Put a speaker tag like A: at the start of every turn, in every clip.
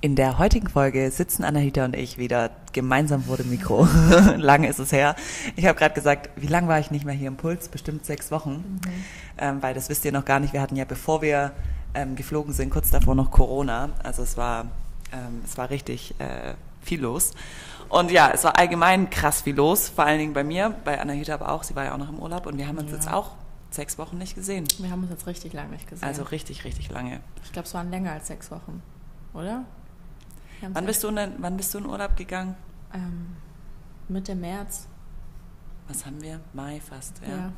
A: In der heutigen Folge sitzen Anahita und ich wieder gemeinsam vor dem Mikro. lange ist es her. Ich habe gerade gesagt, wie lange war ich nicht mehr hier im Puls? Bestimmt sechs Wochen. Mhm. Ähm, weil das wisst ihr noch gar nicht. Wir hatten ja, bevor wir ähm, geflogen sind, kurz davor noch Corona. Also es war, ähm, es war richtig äh, viel los. Und ja, es war allgemein krass viel los. Vor allen Dingen bei mir, bei Anahita aber auch. Sie war ja auch noch im Urlaub und wir haben uns ja. jetzt auch sechs Wochen nicht gesehen.
B: Wir haben uns jetzt richtig lange nicht gesehen.
A: Also richtig, richtig lange.
B: Ich glaube, es waren länger als sechs Wochen, oder?
A: Wann bist, du in, wann bist du in Urlaub gegangen?
B: Ähm, Mitte März.
A: Was haben wir? Mai fast, ja.
B: ja.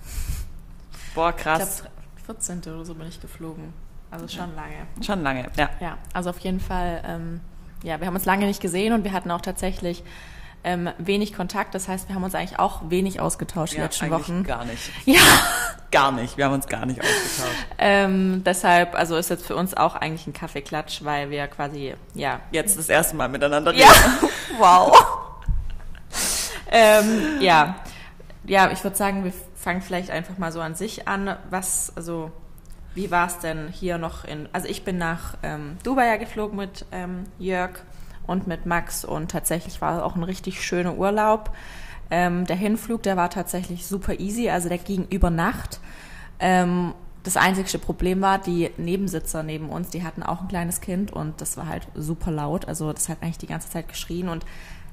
A: Boah, krass.
B: Ich glaube, 14. oder so bin ich geflogen. Also schon lange.
A: Schon lange, ja.
B: Ja, also auf jeden Fall, ähm, ja, wir haben uns lange nicht gesehen und wir hatten auch tatsächlich ähm, wenig Kontakt. Das heißt, wir haben uns eigentlich auch wenig ausgetauscht ja, die letzten Wochen.
A: Gar nicht.
B: Ja.
A: Gar nicht. Wir haben uns gar nicht ausgetauscht.
B: ähm, deshalb, also ist jetzt für uns auch eigentlich ein Kaffeeklatsch, weil wir quasi, ja.
A: Jetzt das erste Mal miteinander
B: reden. Ja. wow. ähm, ja. Ja, ich würde sagen, wir fangen vielleicht einfach mal so an sich an. Was, also, wie war es denn hier noch in, also ich bin nach ähm, Dubai ja geflogen mit ähm, Jörg und mit Max und tatsächlich war es auch ein richtig schöner Urlaub. Ähm, der Hinflug, der war tatsächlich super easy, also der ging über Nacht. Ähm, das einzigste Problem war, die Nebensitzer neben uns, die hatten auch ein kleines Kind und das war halt super laut. Also das hat eigentlich die ganze Zeit geschrien und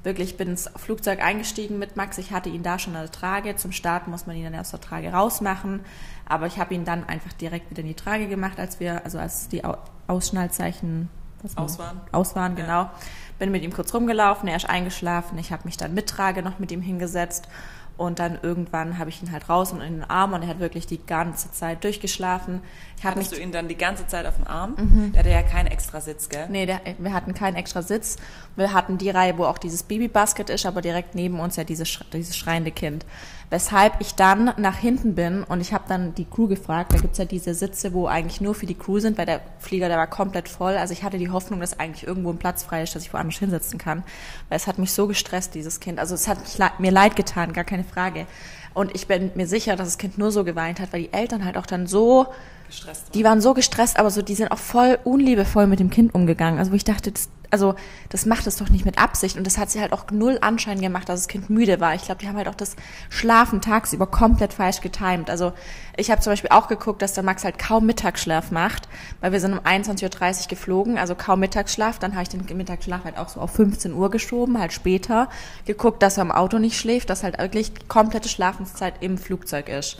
B: wirklich bin ins Flugzeug eingestiegen mit Max. Ich hatte ihn da schon an der Trage. Zum Starten muss man ihn dann aus der Trage rausmachen. Aber ich habe ihn dann einfach direkt wieder in die Trage gemacht, als wir, also als die Ausschnallzeichen
A: aus waren.
B: Aus waren, genau. Ja bin mit ihm kurz rumgelaufen, er ist eingeschlafen, ich habe mich dann mit Trage noch mit ihm hingesetzt und dann irgendwann habe ich ihn halt raus und in den Arm und er hat wirklich die ganze Zeit durchgeschlafen.
A: Ich Hattest du ihn dann die ganze Zeit auf dem Arm? Mhm. Der hatte ja keinen extra Sitz, gell?
B: Nee, der, wir hatten keinen extra Sitz. Wir hatten die Reihe, wo auch dieses Babybasket ist, aber direkt neben uns ja dieses, dieses schreiende Kind. Weshalb ich dann nach hinten bin und ich habe dann die Crew gefragt, da gibt's ja diese Sitze, wo eigentlich nur für die Crew sind, weil der Flieger, der war komplett voll. Also ich hatte die Hoffnung, dass eigentlich irgendwo ein Platz frei ist, dass ich woanders hinsetzen kann. Weil es hat mich so gestresst, dieses Kind. Also es hat mir leid getan, gar keine Frage. Und ich bin mir sicher, dass das Kind nur so geweint hat, weil die Eltern halt auch dann so gestresst waren. Die waren so gestresst, aber so, die sind auch voll unliebevoll mit dem Kind umgegangen. Also wo ich dachte, das, also das macht es doch nicht mit Absicht. Und das hat sie halt auch null Anschein gemacht, dass das Kind müde war. Ich glaube, die haben halt auch das Schlafen tagsüber komplett falsch getimt. Also ich habe zum Beispiel auch geguckt, dass der Max halt kaum Mittagsschlaf macht, weil wir sind um 21.30 Uhr geflogen, also kaum Mittagsschlaf. Dann habe ich den Mittagsschlaf halt auch so auf 15 Uhr geschoben, halt später. Geguckt, dass er im Auto nicht schläft, dass halt wirklich komplette Schlafenszeit im Flugzeug ist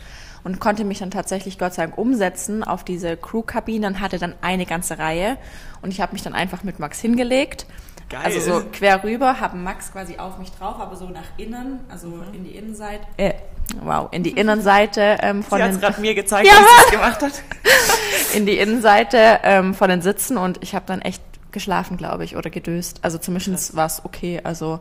B: und konnte mich dann tatsächlich Gott sei Dank umsetzen auf diese Crewkabine und hatte dann eine ganze Reihe und ich habe mich dann einfach mit Max hingelegt. Geil. Also so quer rüber, habe Max quasi auf mich drauf, aber so nach innen, also mhm. in die Innenseite. Äh, wow, in die Innenseite ähm, von
A: Sie
B: den.
A: Gerade mir gezeigt, ja. wie sie es gemacht hat.
B: in die Innenseite ähm, von den Sitzen und ich habe dann echt geschlafen, glaube ich, oder gedöst. Also zumindest war es okay. Also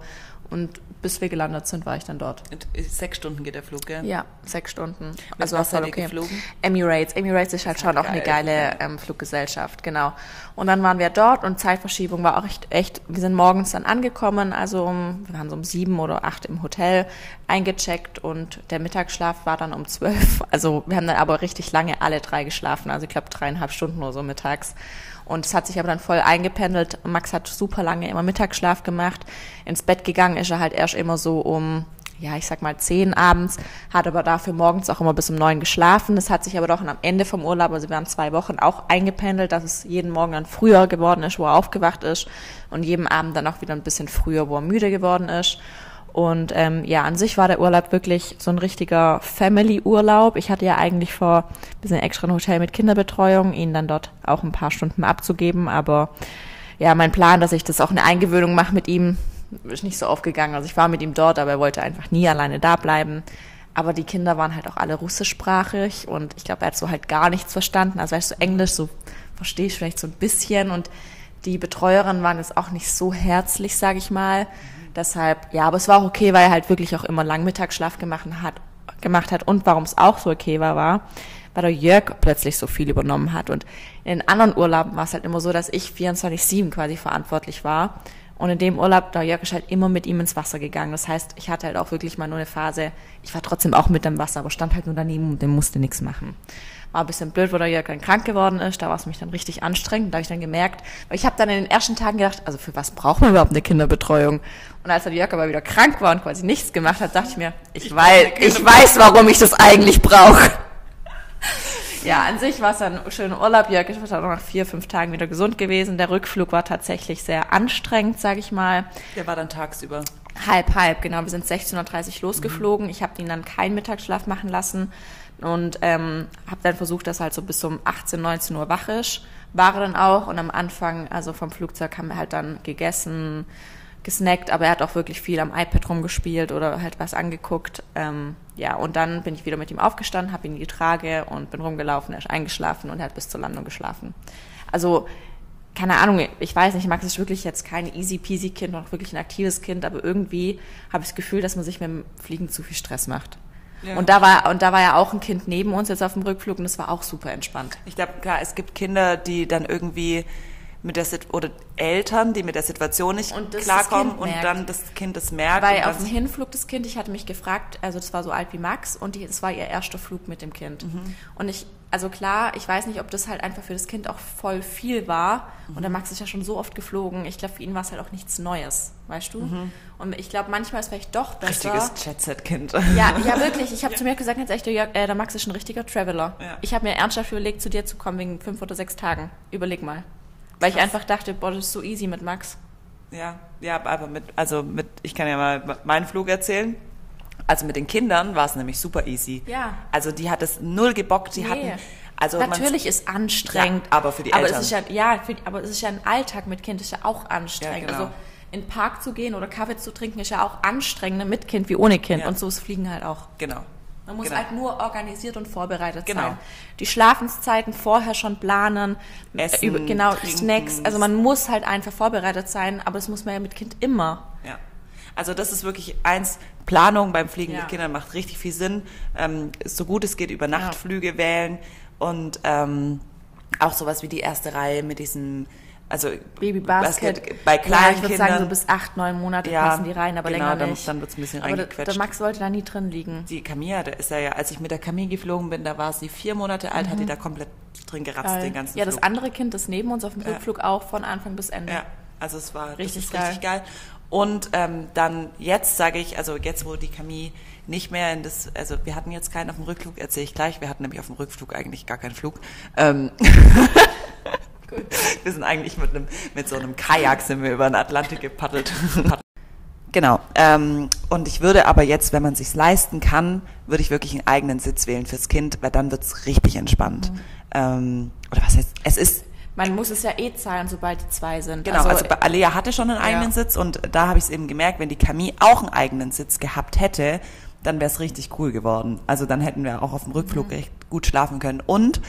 B: und bis wir gelandet sind, war ich dann dort.
A: Sechs Stunden geht der Flug, gell?
B: Ja, sechs Stunden.
A: Mit also was voll okay. geflogen?
B: Emirates. Emirates ist halt schon auch geil, eine geile ähm, Fluggesellschaft, genau. Und dann waren wir dort und Zeitverschiebung war auch echt, echt, wir sind morgens dann angekommen, also um, wir waren so um sieben oder acht im Hotel eingecheckt und der Mittagsschlaf war dann um zwölf. Also wir haben dann aber richtig lange alle drei geschlafen, also ich glaube dreieinhalb Stunden oder so mittags. Und es hat sich aber dann voll eingependelt. Max hat super lange immer Mittagsschlaf gemacht. Ins Bett gegangen ist er halt erst immer so um, ja, ich sag mal zehn abends, hat aber dafür morgens auch immer bis um neun geschlafen. Das hat sich aber doch am Ende vom Urlaub, also wir waren zwei Wochen, auch eingependelt, dass es jeden Morgen dann früher geworden ist, wo er aufgewacht ist und jeden Abend dann auch wieder ein bisschen früher, wo er müde geworden ist. Und ähm, ja, an sich war der Urlaub wirklich so ein richtiger Family-Urlaub. Ich hatte ja eigentlich vor, wir sind extra ein Hotel mit Kinderbetreuung, ihn dann dort auch ein paar Stunden abzugeben. Aber ja, mein Plan, dass ich das auch eine Eingewöhnung mache mit ihm, ist nicht so aufgegangen. Also ich war mit ihm dort, aber er wollte einfach nie alleine da bleiben. Aber die Kinder waren halt auch alle russischsprachig und ich glaube, er hat so halt gar nichts verstanden. Also er ist so Englisch so verstehe ich vielleicht so ein bisschen und die Betreuerinnen waren jetzt auch nicht so herzlich, sage ich mal. Deshalb, ja, aber es war auch okay, weil er halt wirklich auch immer Langmittagsschlaf gemacht hat, gemacht hat und warum es auch so okay war, war, weil der Jörg plötzlich so viel übernommen hat. Und in den anderen Urlauben war es halt immer so, dass ich 24-7 quasi verantwortlich war. Und in dem Urlaub, der Jörg ist halt immer mit ihm ins Wasser gegangen. Das heißt, ich hatte halt auch wirklich mal nur eine Phase, ich war trotzdem auch mit im Wasser, aber stand halt nur daneben und dem musste nichts machen. War ein bisschen blöd, wo der Jörg dann krank geworden ist. Da war es mich dann richtig anstrengend. Da habe ich dann gemerkt, weil ich habe dann in den ersten Tagen gedacht, also für was braucht man überhaupt eine Kinderbetreuung? Und als der Jörg aber wieder krank war und quasi nichts gemacht hat, dachte ich mir, ich, ich weiß, ich weiß, warum ich das eigentlich brauche. ja, an sich war es ein schöner Urlaub. Jörg ist dann nach vier, fünf Tagen wieder gesund gewesen. Der Rückflug war tatsächlich sehr anstrengend, sage ich mal.
A: Der war dann tagsüber.
B: Halb, halb, genau. Wir sind 16.30 Uhr losgeflogen. Mhm. Ich habe ihn dann keinen Mittagsschlaf machen lassen und ähm, habe dann versucht, dass halt so bis um 18, 19 Uhr wach ist. War er dann auch und am Anfang, also vom Flugzeug, haben wir halt dann gegessen, gesnackt, aber er hat auch wirklich viel am iPad rumgespielt oder halt was angeguckt. Ähm, ja, und dann bin ich wieder mit ihm aufgestanden, habe ihn in die Trage und bin rumgelaufen, er ist eingeschlafen und er hat bis zur Landung geschlafen. Also, keine Ahnung, ich weiß nicht, Max ist wirklich jetzt kein easy peasy Kind, noch wirklich ein aktives Kind, aber irgendwie habe ich das Gefühl, dass man sich mit dem Fliegen zu viel Stress macht. Ja. Und da war und da war ja auch ein Kind neben uns jetzt auf dem Rückflug und das war auch super entspannt.
A: Ich glaube, klar, es gibt Kinder, die dann irgendwie mit der oder Eltern, die mit der Situation nicht klarkommen und dann das Kind das merkt.
B: Weil auf dem Hinflug das Kind, ich hatte mich gefragt, also das war so alt wie Max und die, das war ihr erster Flug mit dem Kind. Mhm. Und ich, also klar, ich weiß nicht, ob das halt einfach für das Kind auch voll viel war. Und der Max ist ja schon so oft geflogen. Ich glaube, für ihn war es halt auch nichts Neues, weißt du? Mhm. Und ich glaube, manchmal ist vielleicht doch besser.
A: Richtiges Jet-Set-Kind.
B: Ja, ja, wirklich. Ich habe ja. zu mir gesagt, jetzt echt, äh, der Max ist ein richtiger Traveler. Ja. Ich habe mir ernsthaft überlegt, zu dir zu kommen wegen fünf oder sechs Tagen. Überleg mal. Weil ich einfach dachte, boah, das ist so easy mit Max.
A: Ja, ja, aber mit, also mit, ich kann ja mal meinen Flug erzählen. Also mit den Kindern war es nämlich super easy.
B: Ja.
A: Also die hat es null gebockt, die nee. hatten, also
B: natürlich ist anstrengend,
A: ja, aber für die Eltern.
B: Aber es ist ja, ja, für, aber es ist ja ein Alltag mit Kind, ist ja auch anstrengend. Ja, genau. Also in den Park zu gehen oder Kaffee zu trinken ist ja auch anstrengender mit Kind wie ohne Kind. Ja. Und so ist Fliegen halt auch.
A: Genau.
B: Man muss genau. halt nur organisiert und vorbereitet genau. sein. Die Schlafenszeiten vorher schon planen,
A: äh, Essen, über,
B: genau, trinken. Snacks. Also man muss halt einfach vorbereitet sein, aber das muss man ja mit Kind immer.
A: Ja. Also das ist wirklich eins, Planung beim Fliegen ja. mit Kindern macht richtig viel Sinn. Ähm, so gut es geht, über Nachtflüge ja. wählen und ähm, auch sowas wie die erste Reihe mit diesem also
B: Babybasket
A: bei kleinen ja, ich
B: würde sagen, so bis acht, neun Monate ja, passen die rein, aber genau, länger nicht.
A: Dann, dann wird's ein bisschen aber reingequetscht.
B: Der Max wollte da nie drin liegen.
A: Die Camilla, da ist ja, ja, als ich mit der Camille geflogen bin, da war sie vier Monate alt, mhm. hat die da komplett drin geratzt, geil. den ganzen
B: Ja, das andere Kind, das neben uns auf dem Rückflug auch von Anfang bis Ende. Ja,
A: also es war richtig, geil. richtig geil. Und ähm, dann jetzt sage ich, also jetzt, wo die Camille nicht mehr in das, also wir hatten jetzt keinen auf dem Rückflug, erzähle ich gleich, wir hatten nämlich auf dem Rückflug eigentlich gar keinen Flug. Ähm, Gut. Wir sind eigentlich mit, einem, mit so einem Kajak sind wir über den Atlantik gepaddelt. genau. Ähm, und ich würde aber jetzt, wenn man sich leisten kann, würde ich wirklich einen eigenen Sitz wählen fürs Kind, weil dann wird es richtig entspannt. Mhm. Ähm, oder was heißt, es ist
B: man muss es ja eh zahlen, sobald die zwei sind.
A: Genau, also, also Alea hatte schon einen eigenen ja. Sitz und da habe ich es eben gemerkt, wenn die Camille auch einen eigenen Sitz gehabt hätte, dann wäre es richtig cool geworden. Also dann hätten wir auch auf dem Rückflug mhm. recht gut schlafen können. Und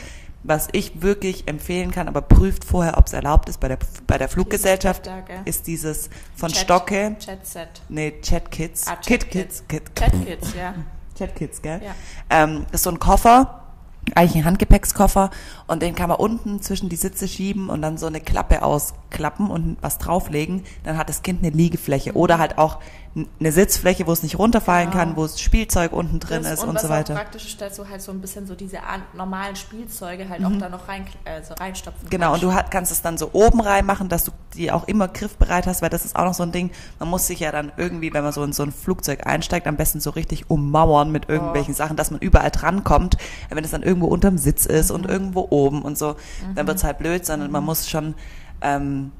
A: was ich wirklich empfehlen kann, aber prüft vorher, ob es erlaubt ist bei der, bei der Fluggesellschaft, da, ist dieses von Chat,
B: Stocke. Chatset.
A: Nee, Chat Kids.
B: Ah, Chat Kids.
A: Kid,
B: Chat Kids, ja.
A: Chat Kids, gell? Ja. Ähm, ist so ein Koffer, eigentlich ein Handgepäckskoffer und den kann man unten zwischen die Sitze schieben und dann so eine Klappe ausklappen und was drauflegen. Dann hat das Kind eine Liegefläche oder halt auch eine Sitzfläche, wo es nicht runterfallen genau. kann, wo es Spielzeug unten drin das, ist und, und so weiter.
B: Praktisch ist, dass du halt so ein bisschen so diese normalen Spielzeuge halt mhm. auch da noch rein, äh, so reinstopfen
A: Genau, kannst. und du kannst es dann so oben reinmachen, dass du die auch immer griffbereit hast, weil das ist auch noch so ein Ding, man muss sich ja dann irgendwie, wenn man so in so ein Flugzeug einsteigt, am besten so richtig ummauern mit irgendwelchen oh. Sachen, dass man überall drankommt. Wenn es dann irgendwo unterm Sitz ist mhm. und irgendwo oben und so, mhm. dann wird's halt blöd, sondern man mhm. muss schon ähm,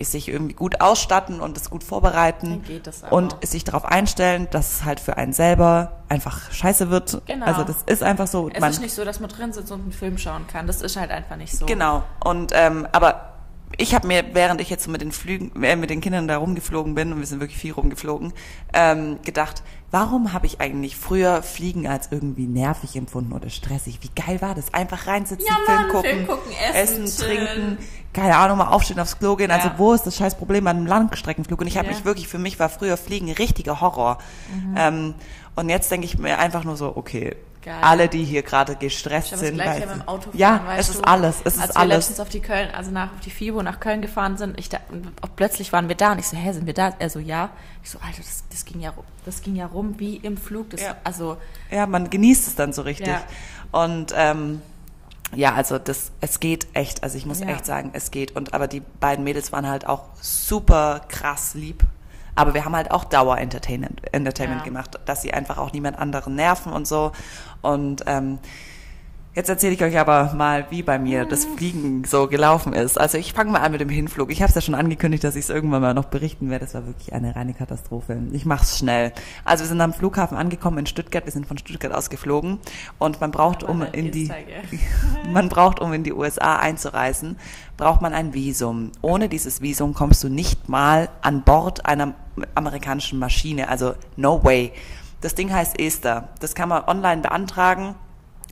A: sich irgendwie gut ausstatten und es gut vorbereiten und sich darauf einstellen, dass es halt für einen selber einfach scheiße wird. Genau. Also das ist einfach so.
B: Es ist nicht so, dass man drin sitzt und einen Film schauen kann. Das ist halt einfach nicht so.
A: Genau. Und ähm, aber ich habe mir, während ich jetzt mit den Flügen, äh, mit den Kindern da rumgeflogen bin, und wir sind wirklich viel rumgeflogen, ähm, gedacht, warum habe ich eigentlich früher Fliegen als irgendwie nervig empfunden oder stressig? Wie geil war das? Einfach reinsitzen,
B: Ja,
A: Film,
B: Mann,
A: gucken,
B: Film gucken, essen,
A: essen trinken, keine Ahnung, mal aufstehen, aufs Klo gehen. Also
B: Ja.
A: wo ist das scheiß Problem an einem Langstreckenflug? Und ich habe
B: Ja. Mhm.
A: mich wirklich, für mich war früher Fliegen richtiger Horror. Ähm, und jetzt denke ich mir einfach nur so, okay,
B: Geil.
A: alle, die hier gerade gestresst
B: Ich
A: sind.
B: mit dem Auto
A: ja,
B: fahren, weißt
A: es
B: du?
A: ist alles, es
B: Als
A: ist
B: wir
A: alles.
B: letztens auf die Köln, also nach auf die FIBO nach Köln gefahren sind, ich da, plötzlich waren wir da und ich so, hä, sind wir da? Er so, ja. Ich so, Alter, das, das ging ja rum, das ging ja rum wie im Flug. Das,
A: Ja.
B: Also,
A: Ja, man genießt es dann so richtig.
B: Ja.
A: Und ähm, ja, also das, es geht echt. Also ich muss
B: Ja.
A: echt sagen, es geht. Und aber die beiden Mädels waren halt auch super krass lieb. Aber wir haben halt auch Dauer-Entertainment Entertainment
B: Ja.
A: gemacht, dass sie einfach auch niemand anderen nerven und so. Und ähm, Jetzt erzähle ich euch aber mal, wie bei mir das Fliegen so gelaufen ist. Also ich fange mal an mit dem Hinflug. Ich habe es ja schon angekündigt, dass ich es irgendwann mal noch berichten werde. Das war wirklich eine reine Katastrophe. Ich mach's schnell. Also wir sind am Flughafen angekommen in Stuttgart. Wir sind von Stuttgart aus geflogen und man braucht, um in die man braucht, um in die USA einzureisen, braucht man ein Visum. Ohne dieses Visum kommst du nicht mal an Bord einer amerikanischen Maschine. Also no way. Das Ding heißt ESTA. Das kann man online beantragen.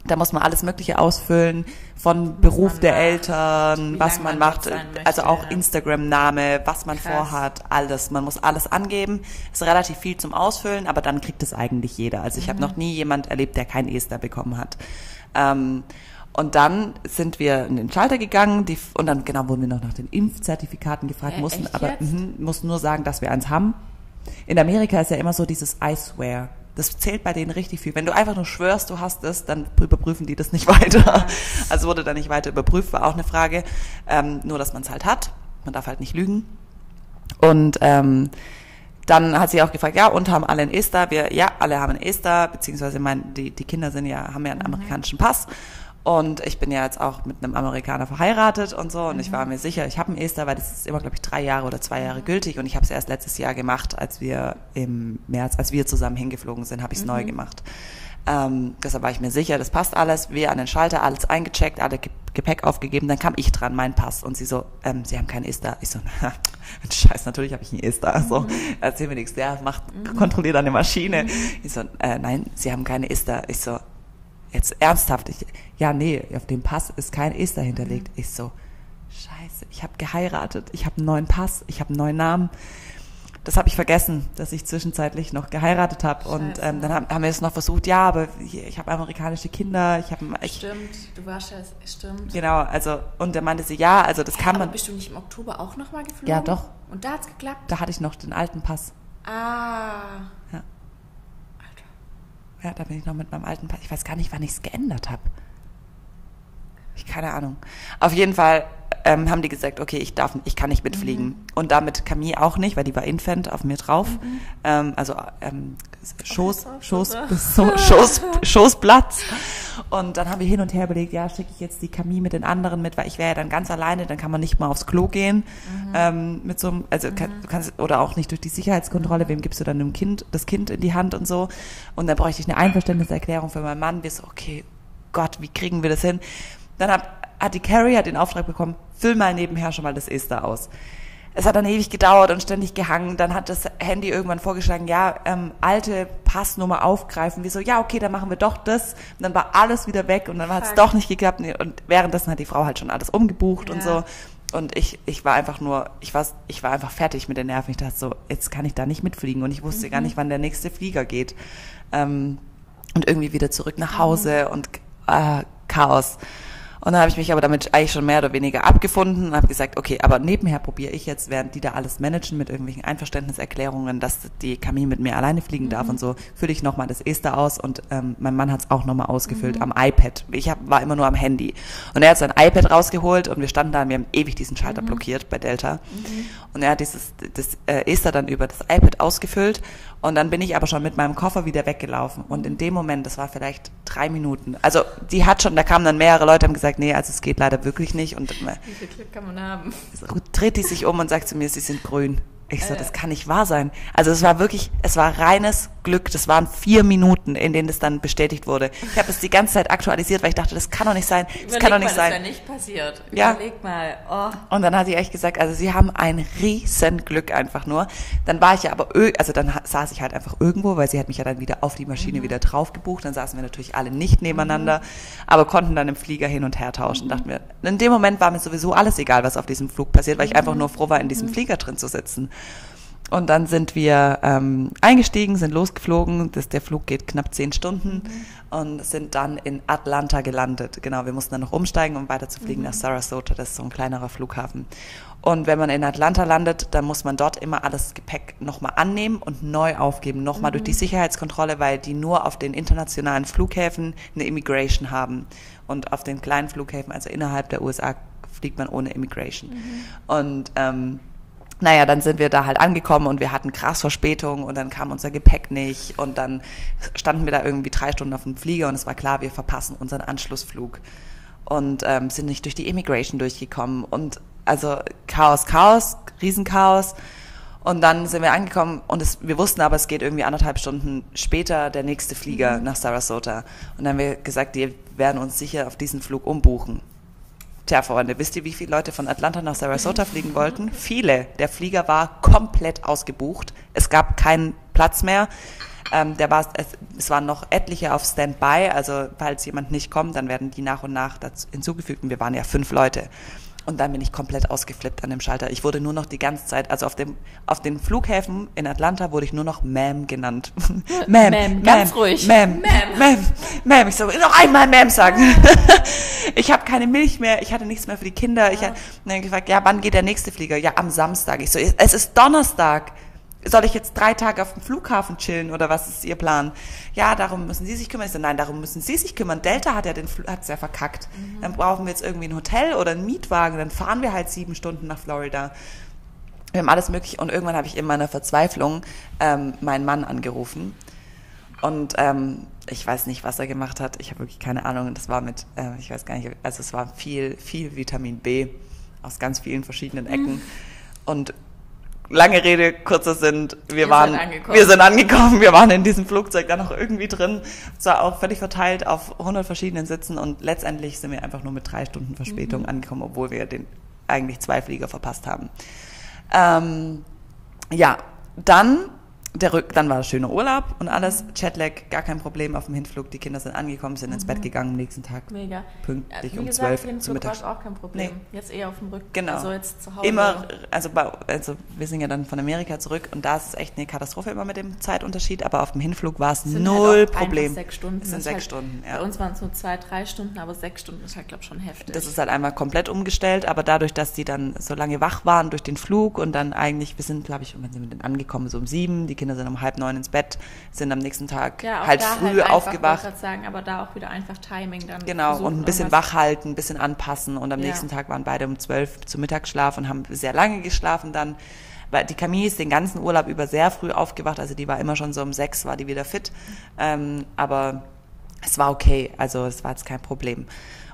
A: Da muss man alles Mögliche ausfüllen, von Beruf der
B: macht,
A: Eltern, was man
B: man
A: macht, also auch Instagram-Name, was man
B: Krass.
A: vorhat, alles. Man muss alles angeben. Ist relativ viel zum Ausfüllen, aber dann kriegt es eigentlich jeder. Also ich habe
B: Mhm.
A: noch nie jemand erlebt, der kein ESTA bekommen hat. Ähm, und dann sind wir in den Schalter gegangen, die, und dann genau wurden wir noch nach den Impfzertifikaten gefragt,
B: Hä,
A: mussten aber mhm, mussten nur sagen, dass wir eins haben. In Amerika ist ja immer so dieses I swear. Das zählt bei denen richtig viel. Wenn du einfach nur schwörst, du hast es, dann überprüfen die das nicht weiter. Also wurde da nicht weiter überprüft, war auch eine Frage. Ähm, nur, dass man es halt hat. Man darf halt nicht lügen. Und ähm, dann hat sie auch gefragt, ja, und haben alle ein ESTA? Wir, ja, alle haben ein ESTA, beziehungsweise mein, die, die Kinder sind ja, haben ja einen amerikanischen Pass. Und ich bin ja jetzt auch mit einem Amerikaner verheiratet und so. Und ich war mir sicher, ich habe ein ESTA, weil das ist immer, glaube ich, drei Jahre oder zwei Jahre gültig. Und ich habe es erst letztes Jahr gemacht, als wir im März, als wir zusammen hingeflogen sind, habe ich es neu gemacht. Ähm, deshalb war ich mir sicher, das passt alles. Wir an den Schalter, alles eingecheckt, alle Ge- Gepäck aufgegeben. Dann kam ich dran, mein Pass. Und sie so, ähm, Sie haben keinen ESTA. Ich so, na, scheiß, natürlich habe ich einen ESTA. So, erzähl mir nichts. Der macht, kontrolliert eine Maschine. Ich so, äh, nein, Sie haben keine ESTA. Ich so, jetzt ernsthaft. Ich, ja, nee, auf dem Pass ist kein ESTA hinterlegt. Ich so, scheiße, ich habe geheiratet. Ich habe einen neuen Pass. Ich habe einen neuen Namen. Das habe ich vergessen, dass ich zwischenzeitlich noch geheiratet habe. Und ähm, dann haben, haben wir es noch versucht, ja, aber ich habe amerikanische Kinder, ich habe
B: Stimmt, du warst ja, stimmt.
A: genau, also und dann meinte sie, ja, also das kann
B: Aber
A: man,
B: bist du nicht im Oktober auch nochmal geflogen?
A: Ja, doch.
B: Und da hat's geklappt?
A: da hatte ich noch den alten Pass.
B: Ah.
A: Ja. Ja, da bin ich noch mit meinem alten Pass. Ich weiß gar nicht, wann ich es geändert habe. Ich keine Ahnung. Auf jeden Fall ähm, haben die gesagt, okay, ich darf, ich kann nicht mitfliegen.
B: Mhm.
A: Und damit Camille auch nicht, weil die war Infant auf mir drauf. Ähm, also ähm, Schoß, Schoß, so, Schoß, Schoßplatz. Und dann haben wir hin und her überlegt, ja, schicke ich jetzt die Camille mit den anderen mit, weil ich wäre ja dann ganz alleine, dann kann man nicht mal aufs Klo gehen. Ähm, mit so einem, also kann, du kannst, oder auch nicht durch die Sicherheitskontrolle, wem gibst du dann dem Kind, das Kind in die Hand und so. Und dann bräuchte ich eine Einverständniserklärung für meinen Mann. Wir so, okay, Gott, wie kriegen wir das hin? Dann hat, hat die Carrie hat den Auftrag bekommen, füll mal nebenher schon mal das Ester aus. Es hat dann ewig gedauert und ständig gehangen. Dann hat das Handy irgendwann vorgeschlagen, ja, ähm, alte Passnummer aufgreifen. Wir so, ja, okay, dann machen wir doch das. Und dann war alles wieder weg und dann hat es doch nicht geklappt. Und währenddessen hat die Frau halt schon alles umgebucht und
B: Ja.
A: so. Und ich, ich war einfach nur, ich war, ich war einfach fertig mit den Nerven. Ich dachte so, jetzt kann ich da nicht mitfliegen. Und ich wusste gar nicht, wann der nächste Flieger geht. Ähm, und irgendwie wieder zurück nach Hause und äh, Chaos. Und dann habe ich mich aber damit eigentlich schon mehr oder weniger abgefunden und habe gesagt, okay, aber nebenher probiere ich jetzt, während die da alles managen mit irgendwelchen Einverständniserklärungen, dass die Camille mit mir alleine fliegen darf und so, fülle ich nochmal das Ester aus und ähm, mein Mann hat es auch nochmal ausgefüllt am iPad. Ich hab, war immer nur am Handy. Und er hat sein iPad rausgeholt und wir standen da und wir haben ewig diesen Schalter blockiert bei Delta. Und er hat dieses das äh, Ester dann über das iPad ausgefüllt und dann bin ich aber schon mit meinem Koffer wieder weggelaufen. Und in dem Moment, das war vielleicht drei Minuten. Also die hat schon, da kamen dann mehrere Leute, haben gesagt, nee, also es geht leider wirklich nicht. Und äh,
B: Wie viel Glück kann man haben?
A: dreht die sich um und sagt zu mir, sie sind grün. Ich so,
B: Äh.
A: das kann nicht wahr sein. Also es war wirklich, es war reines Glück. Das waren vier Minuten, in denen das dann bestätigt wurde. Ich habe es die ganze Zeit aktualisiert, weil ich dachte, das kann doch nicht sein. Das
B: Überleg
A: kann doch
B: mal,
A: nicht sein.
B: Das ist ja nicht passiert.
A: Ja.
B: Überleg mal. Oh.
A: Und dann hat sie echt gesagt, also sie haben ein riesen Glück einfach nur. Dann war ich ja aber, also dann saß ich halt einfach irgendwo, weil sie hat mich ja dann wieder auf die Maschine wieder drauf gebucht. Dann saßen wir natürlich alle nicht nebeneinander, aber konnten dann im Flieger hin und her tauschen. Dachten wir, in dem Moment war mir sowieso alles egal, was auf diesem Flug passiert, weil ich einfach nur froh war, in diesem Flieger drin zu sitzen. Und dann sind wir ähm, eingestiegen, sind losgeflogen. Das, der Flug geht knapp zehn Stunden und sind dann in Atlanta gelandet. Genau, wir mussten dann noch umsteigen, um weiter zu fliegen nach Sarasota. Das ist so ein kleinerer Flughafen. Und wenn man in Atlanta landet, dann muss man dort immer alles Gepäck nochmal annehmen und neu aufgeben, nochmal durch die Sicherheitskontrolle, weil die nur auf den internationalen Flughäfen eine Immigration haben. Und auf den kleinen Flughäfen, also innerhalb der USA, fliegt man ohne Immigration. Und ähm, naja, dann sind wir da halt angekommen und wir hatten krass Verspätung und dann kam unser Gepäck nicht und dann standen wir da irgendwie drei Stunden auf dem Flieger und es war klar, wir verpassen unseren Anschlussflug und ähm, sind nicht durch die Immigration durchgekommen und also Chaos, Chaos, Riesenchaos und dann sind wir angekommen und es, wir wussten aber, es geht irgendwie anderthalb Stunden später der nächste Flieger nach Sarasota und dann haben wir gesagt, die werden uns sicher auf diesen Flug umbuchen. Tja, Freunde, wisst ihr, wie viele Leute von Atlanta nach Sarasota fliegen wollten? Viele. Der Flieger war komplett ausgebucht. Es gab keinen Platz mehr. Ähm, der war, es, es waren noch etliche auf Standby. Also, falls jemand nicht kommt, dann werden die nach und nach dazu hinzugefügt. Und wir waren ja fünf Leute. Und dann bin ich komplett ausgeflippt an dem Schalter. Ich wurde nur noch die ganze Zeit, also auf dem, auf den Flughäfen in Atlanta wurde ich nur noch Ma'am genannt. Ma'am,
B: Ma'am, ganz ruhig.
A: Ma'am,
B: Ma'am.
A: Ma'am. Ich so, noch einmal Ma'am sagen. ich habe keine Milch mehr, ich hatte nichts mehr für die Kinder. Ich habe dann gefragt, ja, wann geht der nächste Flieger? Ja, am Samstag. Ich so, es ist Donnerstag. Soll ich jetzt drei Tage auf dem Flughafen chillen oder was ist Ihr Plan? Ja, darum müssen Sie sich kümmern. Ich so, nein, darum müssen Sie sich kümmern. Delta hat ja den hat's ja verkackt. Dann brauchen wir jetzt irgendwie ein Hotel oder einen Mietwagen. Dann fahren wir halt sieben Stunden nach Florida. Wir haben alles mögliche und irgendwann habe ich in meiner Verzweiflung ähm, meinen Mann angerufen und ähm, ich weiß nicht, was er gemacht hat. Ich habe wirklich keine Ahnung. Das war mit, äh, ich weiß gar nicht, also es war viel, viel Vitamin B aus ganz vielen verschiedenen Ecken. Und lange Rede, kurzer Sinn, wir
B: Ihr
A: waren,
B: angekommen.
A: wir sind angekommen, wir waren in diesem Flugzeug dann noch irgendwie drin. Es war auch völlig verteilt auf 100 verschiedenen Sitzen und letztendlich sind wir einfach nur mit drei Stunden Verspätung
B: Mhm.
A: angekommen, obwohl wir den eigentlich zwei Flieger verpasst haben. Ähm, ja, dann der Rück, dann war schöner Urlaub und alles, Jetlag, gar kein Problem auf dem Hinflug. Die Kinder sind angekommen, sind ins Bett gegangen am nächsten Tag.
B: Mega.
A: Pünktlich
B: Wie
A: um
B: gesagt,
A: 12
B: für den
A: zum Mittag.
B: auch kein Problem. Jetzt eher auf dem Rücken.
A: Genau.
B: Also jetzt zu Hause.
A: Immer, also, bei, also wir sind ja dann von Amerika zurück und da ist es echt eine Katastrophe immer mit dem Zeitunterschied, aber auf dem Hinflug war es
B: sind
A: null
B: halt
A: Problem.
B: Sechs Stunden.
A: Es sind sechs
B: halt,
A: Stunden, ja.
B: Bei uns waren es nur zwei, drei Stunden, aber sechs Stunden ist halt, glaube ich, schon heftig.
A: Das ist halt einmal komplett umgestellt, aber dadurch, dass die dann so lange wach waren durch den Flug und dann eigentlich, wir sind, glaube ich, wann sind wir denn angekommen? So um sieben, die Kinder sind um halb neun ins Bett, sind am nächsten Tag
B: ja, auch
A: halt
B: da
A: früh
B: halt einfach,
A: aufgewacht.
B: wollte ich sagen, aber da auch wieder einfach Timing dann.
A: Genau, und ein bisschen wach halten, ein bisschen anpassen. Und am
B: Ja.
A: nächsten Tag waren beide um zwölf zum Mittagsschlaf und haben sehr lange geschlafen dann. Weil die Camille ist den ganzen Urlaub über sehr früh aufgewacht, also die war immer schon so um sechs, war die wieder fit. Ähm, aber es war okay, also es war jetzt kein Problem.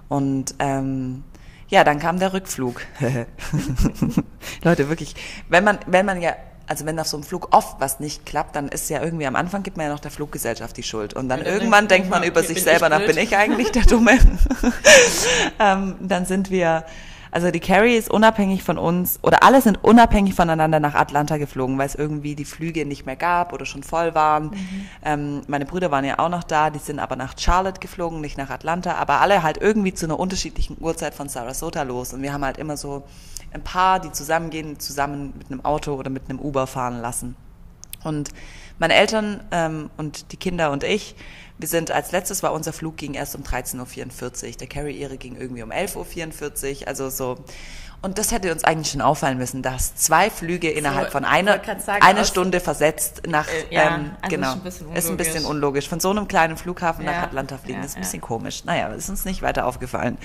A: Und ähm, ja, dann kam der Rückflug. Leute, wirklich, wenn man, wenn man ja, also wenn auf so einem Flug oft was nicht klappt, dann ist ja irgendwie am Anfang gibt man ja noch der Fluggesellschaft die Schuld. Und dann
B: Ja, dann
A: irgendwann
B: denkt
A: man über sich selber nach, bin ich eigentlich der Dumme? ähm, dann sind wir, also die Carrie ist unabhängig von uns, oder alle sind unabhängig voneinander nach Atlanta geflogen, weil es irgendwie die Flüge nicht mehr gab oder schon voll waren.
B: Mhm.
A: Ähm, meine Brüder waren ja auch noch da, die sind aber nach Charlotte geflogen, nicht nach Atlanta, aber alle halt irgendwie zu einer unterschiedlichen Uhrzeit von Sarasota los. Und wir haben halt immer so ein paar, die zusammengehen, zusammen mit einem Auto oder mit einem Uber fahren lassen. Und meine Eltern ähm, und die Kinder und ich, wir sind als letztes war unser Flug ging erst um 13.44 Uhr. Der Carrie ihre ging irgendwie um 11.44 Uhr. Also so. Und das hätte uns eigentlich schon auffallen müssen, dass zwei Flüge innerhalb von einer,
B: sagen,
A: eine
B: aus-
A: Stunde versetzt nach,
B: Äh, ja,
A: ähm,
B: also
A: genau,
B: ist ein bisschen
A: ist ein bisschen
B: unlogisch.
A: Von so einem kleinen Flughafen nach
B: Ja,
A: Atlanta fliegen,
B: ja,
A: ist ein bisschen komisch. Naja, ist uns nicht weiter aufgefallen.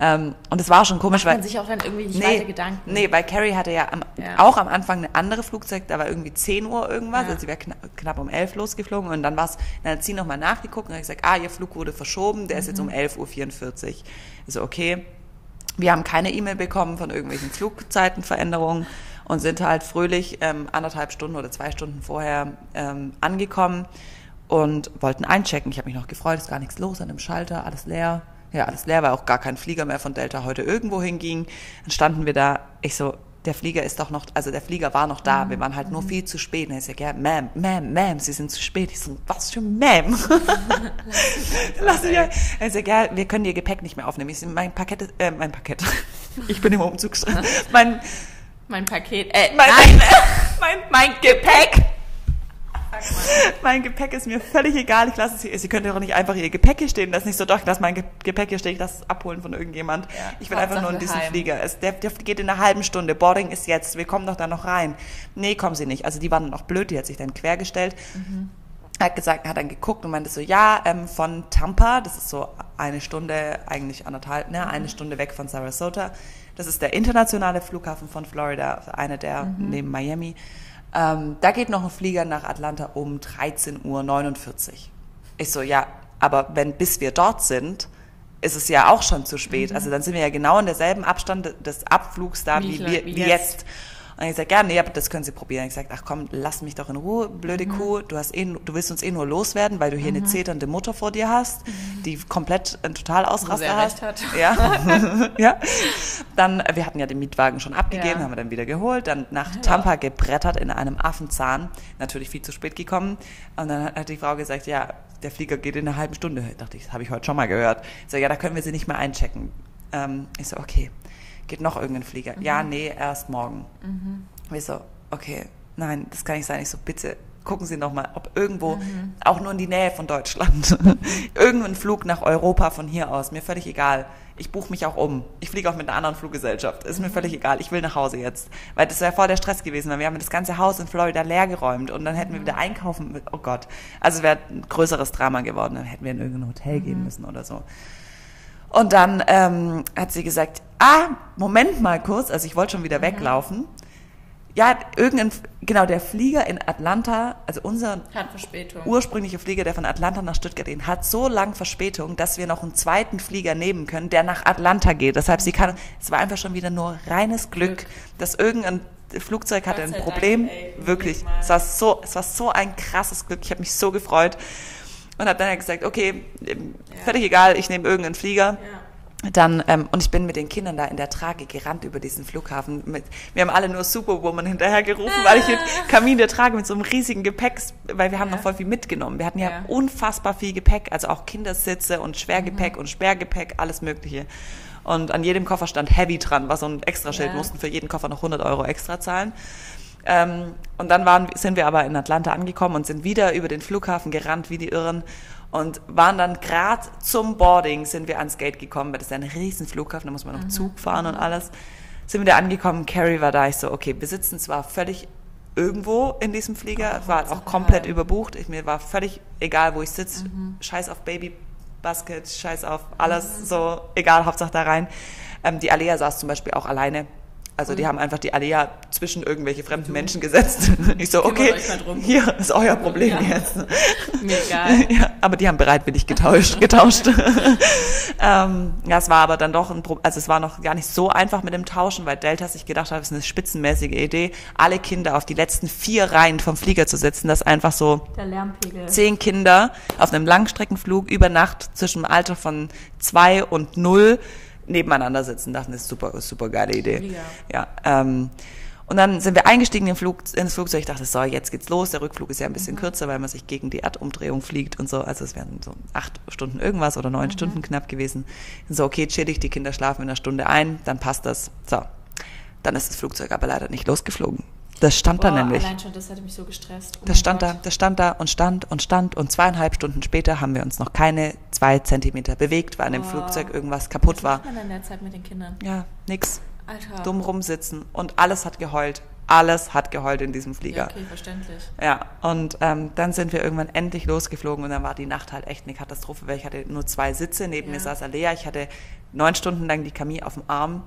A: Ähm, und es war schon komisch,
B: Macht man
A: weil
B: sich auch dann irgendwie nicht weiter Gedanken.
A: Nee, weil Carrie hatte ja, am, auch am Anfang eine andere Flugzeug, da war irgendwie 10 Uhr irgendwas, also sie wäre knapp, knapp um 11 losgeflogen und dann war's, dann hat sie nochmal nachgeguckt und hat gesagt, ah, ihr Flug wurde verschoben, der ist jetzt um
B: Mhm.
A: 11.44 Uhr. Ich so, okay. Wir haben keine E-Mail bekommen von irgendwelchen Flugzeitenveränderungen und sind halt fröhlich ähm, anderthalb Stunden oder zwei Stunden vorher ähm, angekommen und wollten einchecken. Ich habe mich noch gefreut, ist gar nichts los an dem Schalter, alles leer. Ja, alles leer, weil auch gar kein Flieger mehr von Delta heute irgendwo hinging. Dann standen wir da, ich so, der Flieger ist doch noch, also der Flieger war noch da, wir waren halt nur viel zu spät. Und er sagt, ja, Ma'am, Ma'am, Ma'am, Sie sind zu spät. Ich so, was für Ma'am? Lass mich, er sagt, ja, wir können Ihr Gepäck nicht mehr aufnehmen. Ich so, mein Paket ist, äh, mein Paket. Ich bin im Umzug. Mein,
B: Mein Paket, äh,
A: mein,
B: nein,
A: mein, mein Gepäck. Mein Gepäck ist mir völlig egal. Ich lasse es hier. Sie können doch nicht einfach Ihr Gepäck hier stehen. Das ist nicht so, doch, ich lasse mein Ge- Gepäck hier stehen. Ich lasse es abholen von irgendjemand.
B: Ja,
A: ich will einfach nur in diesen
B: heim.
A: Flieger. Es, der, der geht in einer halben Stunde. Boarding ist jetzt. Wir kommen doch da noch rein. Nee, kommen Sie nicht. Also die waren noch blöd. Die hat sich dann quergestellt. Hat gesagt, hat dann geguckt und meinte so, ja, ähm, von Tampa, das ist so eine Stunde, eigentlich anderthalb, ne, eine Stunde weg von Sarasota. Das ist der internationale Flughafen von Florida, einer der neben Miami. Ähm, da geht noch ein Flieger nach Atlanta um 13.49 Uhr. Ich so, ja, aber wenn bis wir dort sind, ist es ja auch schon zu spät. Also dann sind wir ja genau in derselben Abstand des Abflugs da
B: Wie
A: wie, wir,
B: wie
A: wie
B: jetzt.
A: jetzt. Und ich sage, ja, nee, aber das können Sie probieren. Ich sage, ach komm, lass mich doch in Ruhe, blöde
B: Mhm.
A: Kuh. Du, hast eh, du willst uns eh nur loswerden, weil du hier eine zeternde Mutter vor dir hast, die komplett einen Totalausraster
B: Wo sie
A: hast.
B: recht hat.
A: Ja. ja. Dann, äh, wir hatten ja den Mietwagen schon abgegeben,
B: Ja.
A: haben wir dann wieder geholt, dann nach Tampa gebrettert in einem Affenzahn, natürlich viel zu spät gekommen. Und dann hat die Frau gesagt, ja, der Flieger geht in einer halben Stunde. Ich dachte ich, das habe ich heute schon mal gehört. Ich so, ja, da können wir sie nicht mehr einchecken. Ähm, ich so, okay, geht noch irgendein Flieger? Ja, nee, erst morgen. Und ich so, okay, nein, das kann nicht sein. Ich so, bitte gucken Sie noch mal, ob irgendwo, auch nur in die Nähe von Deutschland, irgendein Flug nach Europa von hier aus, mir völlig egal. Ich buche mich auch um. Ich fliege auch mit einer anderen Fluggesellschaft. Ist mir völlig egal. Ich will nach Hause jetzt. Weil das wäre voll der Stress gewesen, weil wir haben das ganze Haus in Florida leer geräumt und dann hätten wir wieder einkaufen. Oh Gott. Also es wäre ein größeres Drama geworden. Dann hätten wir in irgendein Hotel gehen müssen oder so. Und dann ähm, hat sie gesagt, ah, Moment mal kurz, also ich wollte schon wieder weglaufen. Ja, irgendein, genau, der Flieger in Atlanta, also unser ursprünglicher Flieger, der von Atlanta nach Stuttgart geht, hat so lang Verspätung, dass wir noch einen zweiten Flieger nehmen können, der nach Atlanta geht. Deshalb, sie kann, es war einfach schon wieder nur reines Glück,
B: Glück.
A: dass irgendein Flugzeug hatte ein
B: sei Dank,
A: Problem.
B: ey,
A: Wirklich. Es war so, es war so ein krasses Glück. Ich habe mich so gefreut. Und habe dann halt gesagt, okay, ähm, völlig egal, ich nehme irgendeinen Flieger. Dann, ähm, und ich bin mit den Kindern da in der Trage gerannt über diesen Flughafen. Mit, wir haben alle nur Superwoman hinterher gerufen, weil ich mit Kamin der Trage mit so einem riesigen Gepäck, weil wir haben
B: Ja.
A: noch voll viel mitgenommen. Wir hatten ja,
B: Ja.
A: unfassbar viel Gepäck, also auch Kindersitze und Schwergepäck
B: Mhm.
A: und Sperrgepäck, alles Mögliche. Und an jedem Koffer stand Heavy dran, war so ein Extraschild,
B: Ja.
A: mussten für jeden Koffer noch 100 Euro extra zahlen. Ähm, und dann waren, sind wir aber in Atlanta angekommen und sind wieder über den Flughafen gerannt wie die Irren und waren dann gerade zum Boarding sind wir ans Gate gekommen, weil das ist ein riesen Flughafen, da muss man noch Zug fahren und alles. Sind wir da angekommen, Carrie war da, ich so, okay, wir sitzen zwar völlig irgendwo in diesem Flieger, war auch komplett überbucht, ich, mir war völlig egal, wo ich sitze, scheiß auf Baby Basket, scheiß auf alles, so egal, Hauptsache da rein. Ähm, die Alea saß zum Beispiel auch alleine. Also die haben einfach die Alea zwischen irgendwelche fremden Menschen gesetzt. Ich so, okay, hier ist euer Problem
B: Ja.
A: jetzt.
B: Mir egal.
A: Ja, aber die haben bereitwillig getauscht. getauscht. ähm, ja, es war aber dann doch ein Problem, also es war noch gar nicht so einfach mit dem Tauschen, weil Delta sich gedacht hat, es ist eine spitzenmäßige Idee, alle Kinder auf die letzten vier Reihen vom Flieger zu setzen, dass einfach so zehn Kinder auf einem Langstreckenflug über Nacht zwischen dem Alter von zwei und null nebeneinander sitzen. Das ist eine super, super geile Idee.
B: Ja.
A: Ja. Ähm, und dann sind wir eingestiegen in, Flug, ins Flugzeug. Ich dachte, so, jetzt geht's los. Der Rückflug ist ja ein bisschen kürzer, weil man sich gegen die Erdumdrehung fliegt und so. Also es wären so acht Stunden irgendwas oder neun Stunden knapp gewesen. So, okay, chillig, die Kinder schlafen in einer Stunde ein, dann passt das. So. Dann ist das Flugzeug aber leider nicht losgeflogen. Das stand da nämlich.
B: Allein schon, das hätte mich so gestresst. Oh
A: Das stand
B: Gott.
A: da, das stand da und stand und stand und zweieinhalb Stunden später haben wir uns noch keine zwei Zentimeter bewegt, weil an dem
B: Oh.
A: Flugzeug irgendwas kaputt
B: Was
A: war.
B: macht man in der Zeit mit den Kindern?
A: Ja, nix.
B: Alter.
A: Dumm rumsitzen und alles hat geheult. Alles hat geheult in diesem
B: Ja,
A: Flieger.
B: okay, verständlich.
A: Ja, und ähm, dann sind wir irgendwann endlich losgeflogen und dann war die Nacht halt echt eine Katastrophe, weil ich hatte nur zwei Sitze, neben
B: Ja.
A: mir saß Alea, ich hatte neun Stunden lang die Camille auf dem Arm.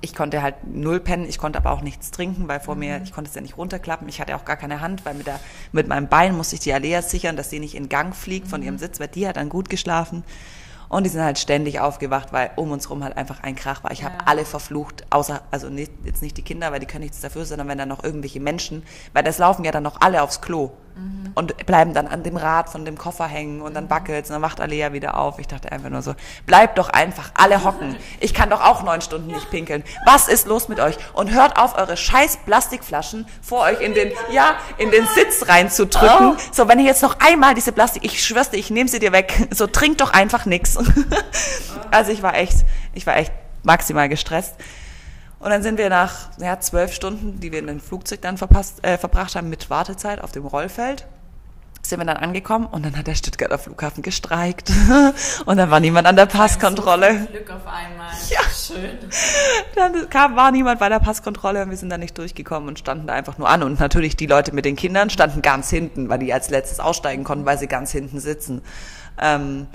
A: Ich konnte halt null pennen, ich konnte aber auch nichts trinken, weil vor mir, ich konnte es ja nicht runterklappen, ich hatte auch gar keine Hand, weil mit, der, mit meinem Bein musste ich die Alea sichern, dass sie nicht in Gang fliegt von ihrem Sitz, weil die hat dann gut geschlafen. Und die sind halt ständig aufgewacht, weil um uns rum halt einfach ein Krach war. Ich habe
B: Ja.
A: alle verflucht, außer, also nicht, jetzt nicht die Kinder, weil die können nichts dafür, sondern wenn dann noch irgendwelche Menschen, weil das laufen ja dann noch alle aufs Klo und bleiben dann an dem Rad von dem Koffer hängen und dann wackelt's und dann wacht Alea wieder auf. Ich dachte einfach nur so, bleibt doch einfach alle hocken. Ich kann doch auch neun Stunden nicht pinkeln. Was ist los mit euch? Und hört auf, eure scheiß Plastikflaschen vor euch in den, ja, in den Sitz reinzudrücken. So, wenn ihr jetzt noch einmal diese Plastik, ich schwör's dir, ich nehme sie dir weg. So, trinkt doch einfach nix. Also ich war echt, ich war echt maximal gestresst. Und dann sind wir nach ja, zwölf Stunden, die wir in dem Flugzeug dann verpasst, äh, verbracht haben mit Wartezeit auf dem Rollfeld, sind wir dann angekommen und dann hat der Stuttgarter Flughafen gestreikt und dann war niemand an der Passkontrolle.
B: So Glück auf einmal.
A: Ja.
B: Schön.
A: Dann kam, war niemand bei der Passkontrolle und wir sind da nicht durchgekommen und standen da einfach nur an. Und natürlich die Leute mit den Kindern standen ganz hinten, weil die als letztes aussteigen konnten, weil sie ganz hinten sitzen. Ähm,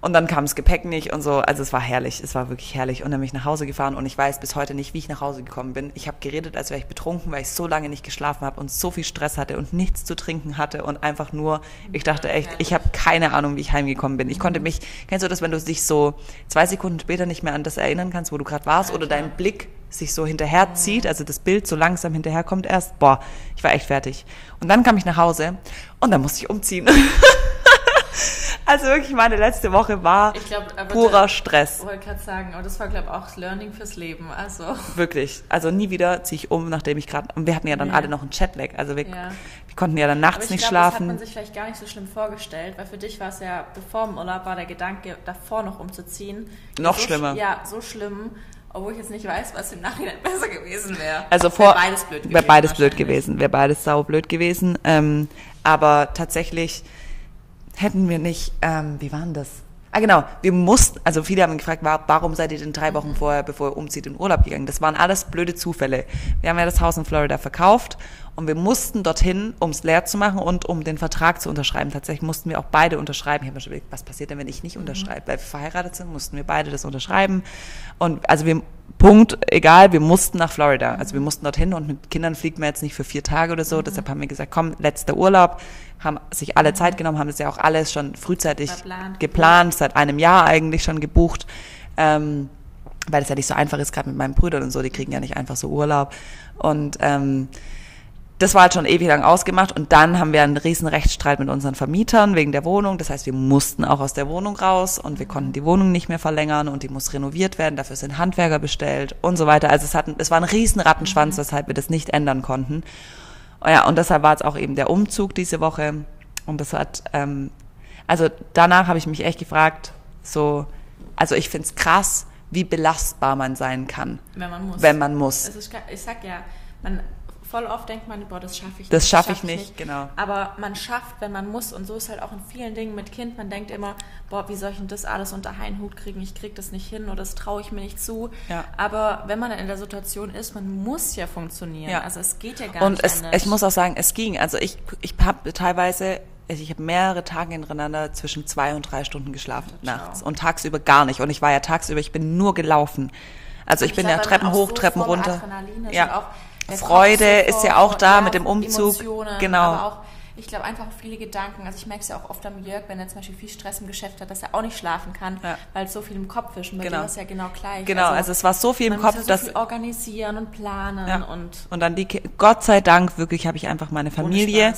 A: und dann kam das Gepäck nicht und so. Also es war herrlich, es war wirklich herrlich. Und dann bin ich nach Hause gefahren und ich weiß bis heute nicht, wie ich nach Hause gekommen bin. Ich habe geredet, als wäre ich betrunken, weil ich so lange nicht geschlafen habe und so viel Stress hatte und nichts zu trinken hatte und einfach nur, ich dachte echt, ich habe keine Ahnung, wie ich heimgekommen bin. Ich konnte mich, kennst du das, wenn du dich so zwei Sekunden später nicht mehr an das erinnern kannst, wo du gerade warst oder dein Blick sich so hinterher zieht, also das Bild so langsam hinterherkommt erst. Boah, ich war echt fertig. Und dann kam ich nach Hause und dann musste ich umziehen. also wirklich, meine letzte Woche war
B: aber
A: purer
B: da-
A: Stress.
B: Ich wollte gerade sagen, aber das war, glaube ich, auch das Learning fürs Leben. Also,
A: Wirklich. Also nie wieder ziehe ich um, nachdem ich gerade. Und wir hatten ja dann
B: Nee.
A: alle noch einen Chatlag. Also wir,
B: Ja.
A: wir konnten ja dann nachts
B: ich
A: nicht
B: glaube, das hat
A: schlafen.
B: man sich vielleicht gar nicht so schlimm vorgestellt, weil für dich war es ja, bevor im Urlaub war der Gedanke, davor noch umzuziehen.
A: Noch
B: so, sch-
A: schlimmer.
B: Ja, so schlimm, obwohl ich jetzt nicht weiß, was im Nachhinein besser gewesen wäre.
A: Also vor
B: Wäre beides blöd gewesen.
A: Wäre beides blöd gewesen, wäre beides sau blöd gewesen. Ähm, aber tatsächlich hätten wir nicht, ähm, wie waren das? Ah genau, wir mussten, also viele haben gefragt, wa- warum seid ihr denn drei Wochen vorher, bevor ihr umzieht, in Urlaub gegangen? Das waren alles blöde Zufälle. Wir haben ja das Haus in Florida verkauft und wir mussten dorthin, um es leer zu machen und um den Vertrag zu unterschreiben. Tatsächlich mussten wir auch beide unterschreiben. Ich habe mir schon überlegt, was passiert denn, wenn ich nicht unterschreibe? Weil wir verheiratet sind, mussten wir beide das unterschreiben. Und also wir, Punkt, egal, wir mussten nach Florida. Also wir mussten dorthin und mit Kindern fliegt man jetzt nicht für vier Tage oder so. Deshalb haben wir gesagt, komm, letzter Urlaub, haben sich alle Zeit genommen, haben das ja auch alles schon frühzeitig
B: Verplant.
A: geplant, seit einem Jahr eigentlich schon gebucht. Ähm, weil das ja nicht so einfach ist, gerade mit meinen Brüdern und so, die kriegen ja nicht einfach so Urlaub. Und ähm, das war halt schon ewig lang ausgemacht und dann haben wir einen riesen Rechtsstreit mit unseren Vermietern wegen der Wohnung. Das heißt, wir mussten auch aus der Wohnung raus und wir konnten die Wohnung nicht mehr verlängern und die muss renoviert werden. Dafür sind Handwerker bestellt und so weiter. Also es, hat, es war ein riesen Rattenschwanz, weshalb wir das nicht ändern konnten. Oh Ja, und deshalb war es auch eben der Umzug diese Woche. Und das hat, ähm, also danach habe ich mich echt gefragt, so, also ich find's krass, wie belastbar man sein kann,
B: Wenn man muss.
A: wenn man muss.
B: Es ist, ga- ich sag ja, man, voll oft denkt man, boah, das schaffe ich nicht.
A: Das schaff ich
B: schaff
A: nicht, genau.
B: Aber man schafft, wenn man muss. Und so ist halt auch in vielen Dingen mit Kind. Man denkt immer, boah, wie soll ich denn das alles unter einen Hut kriegen? Ich krieg das nicht hin oder das traue ich mir nicht zu.
A: Ja.
B: Aber wenn man in der Situation ist, man muss ja funktionieren.
A: Ja.
B: Also es geht ja gar
A: Und
B: nicht
A: es,
B: anders.
A: ich muss auch sagen, es ging. Also ich, ich habe teilweise, also ich habe mehrere Tage hintereinander zwischen zwei und drei Stunden geschlafen nachts und tagsüber gar nicht. Und ich war ja tagsüber, ich bin nur gelaufen. Also ich, bin
B: glaub,
A: ja Treppen hoch,
B: so
A: Treppen runter.
B: Adrenalin ist und
A: Ja.
B: auch
A: Freude ist ja auch da
B: ja,
A: mit dem Umzug.
B: Emotionen,
A: Genau.
B: Aber auch, ich glaube, einfach viele Gedanken. Also ich merke es ja auch oft am Jörg, wenn er zum Beispiel viel Stress im Geschäft hat, dass er auch nicht schlafen kann,
A: Ja.
B: weil so viel im Kopf ist. Und bei
A: Genau.
B: dir ist ja genau gleich.
A: Genau, also es war so viel im Kopf,
B: ja
A: dass
B: so viel organisieren und planen
A: Ja.
B: und
A: Und dann die, Gott sei Dank, wirklich habe ich einfach meine Familie,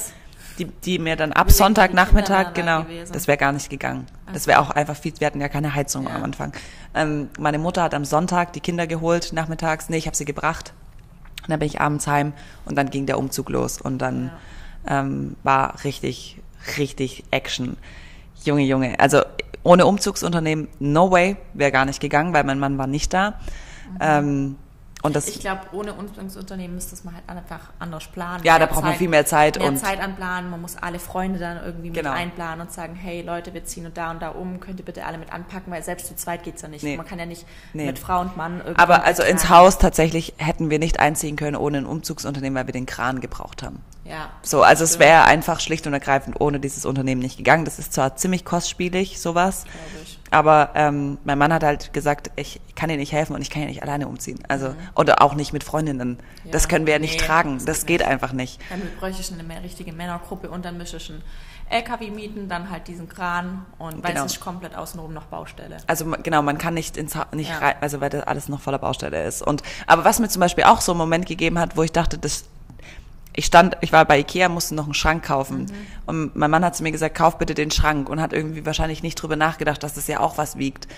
A: die, die mir dann ab Sonntagnachmittag, genau,
B: gewesen?
A: das wäre gar nicht gegangen. Das wäre auch einfach viel, wir hatten ja keine Heizung am Anfang. Ähm, meine Mutter hat am Sonntag die Kinder geholt, nachmittags, nee, ich habe sie gebracht. Und dann bin ich abends heim und dann ging der Umzug los und dann ähm, war richtig, richtig Action. Junge, Junge, also ohne Umzugsunternehmen, no way, wäre gar nicht gegangen, weil mein Mann war nicht da. Ähm, und das,
B: Ich glaube, ohne Unbildungsunternehmen müsste man halt einfach anders planen.
A: Ja, da braucht man viel mehr Zeit
B: Mehr
A: und-
B: Zeit anplanen. Man muss alle Freunde dann irgendwie
A: Genau.
B: mit einplanen und sagen, hey Leute, wir ziehen und da und da um. Könnt ihr bitte alle mit anpacken, weil selbst zu zweit geht's ja nicht.
A: Nee.
B: Man kann ja nicht
A: Nee.
B: mit Frau und Mann irgendwie.
A: Aber also ins. Haus tatsächlich hätten wir nicht einziehen können ohne ein Umzugsunternehmen, weil wir den Kran gebraucht haben.
B: Ja.
A: So, also es wäre einfach schlicht und ergreifend ohne dieses Unternehmen nicht gegangen. Das ist zwar ziemlich kostspielig, sowas, aber ähm, mein Mann hat halt gesagt, ich kann dir nicht helfen und ich kann ja nicht alleine umziehen. Also oder auch nicht mit Freundinnen. das
B: Ja,
A: können wir ja nicht
B: nee,
A: tragen.
B: das
A: Das
B: geht nicht.
A: einfach nicht.
B: Dann bräuchte ich eine richtige Männergruppe und dann mische ich ein LKW mieten, dann halt diesen Kran und weil
A: Genau.
B: es ist komplett außenrum noch Baustelle.
A: Also genau, man kann nicht ins Ha- nicht
B: Ja.
A: rein, also weil das alles noch voller Baustelle ist. Und aber was mir zum Beispiel auch so einen Moment gegeben hat, wo ich dachte, das ich stand, ich war bei Ikea, musste noch einen Schrank kaufen. Und mein Mann hat zu mir gesagt, kauf bitte den Schrank und hat irgendwie wahrscheinlich nicht drüber nachgedacht, dass das ja auch was wiegt.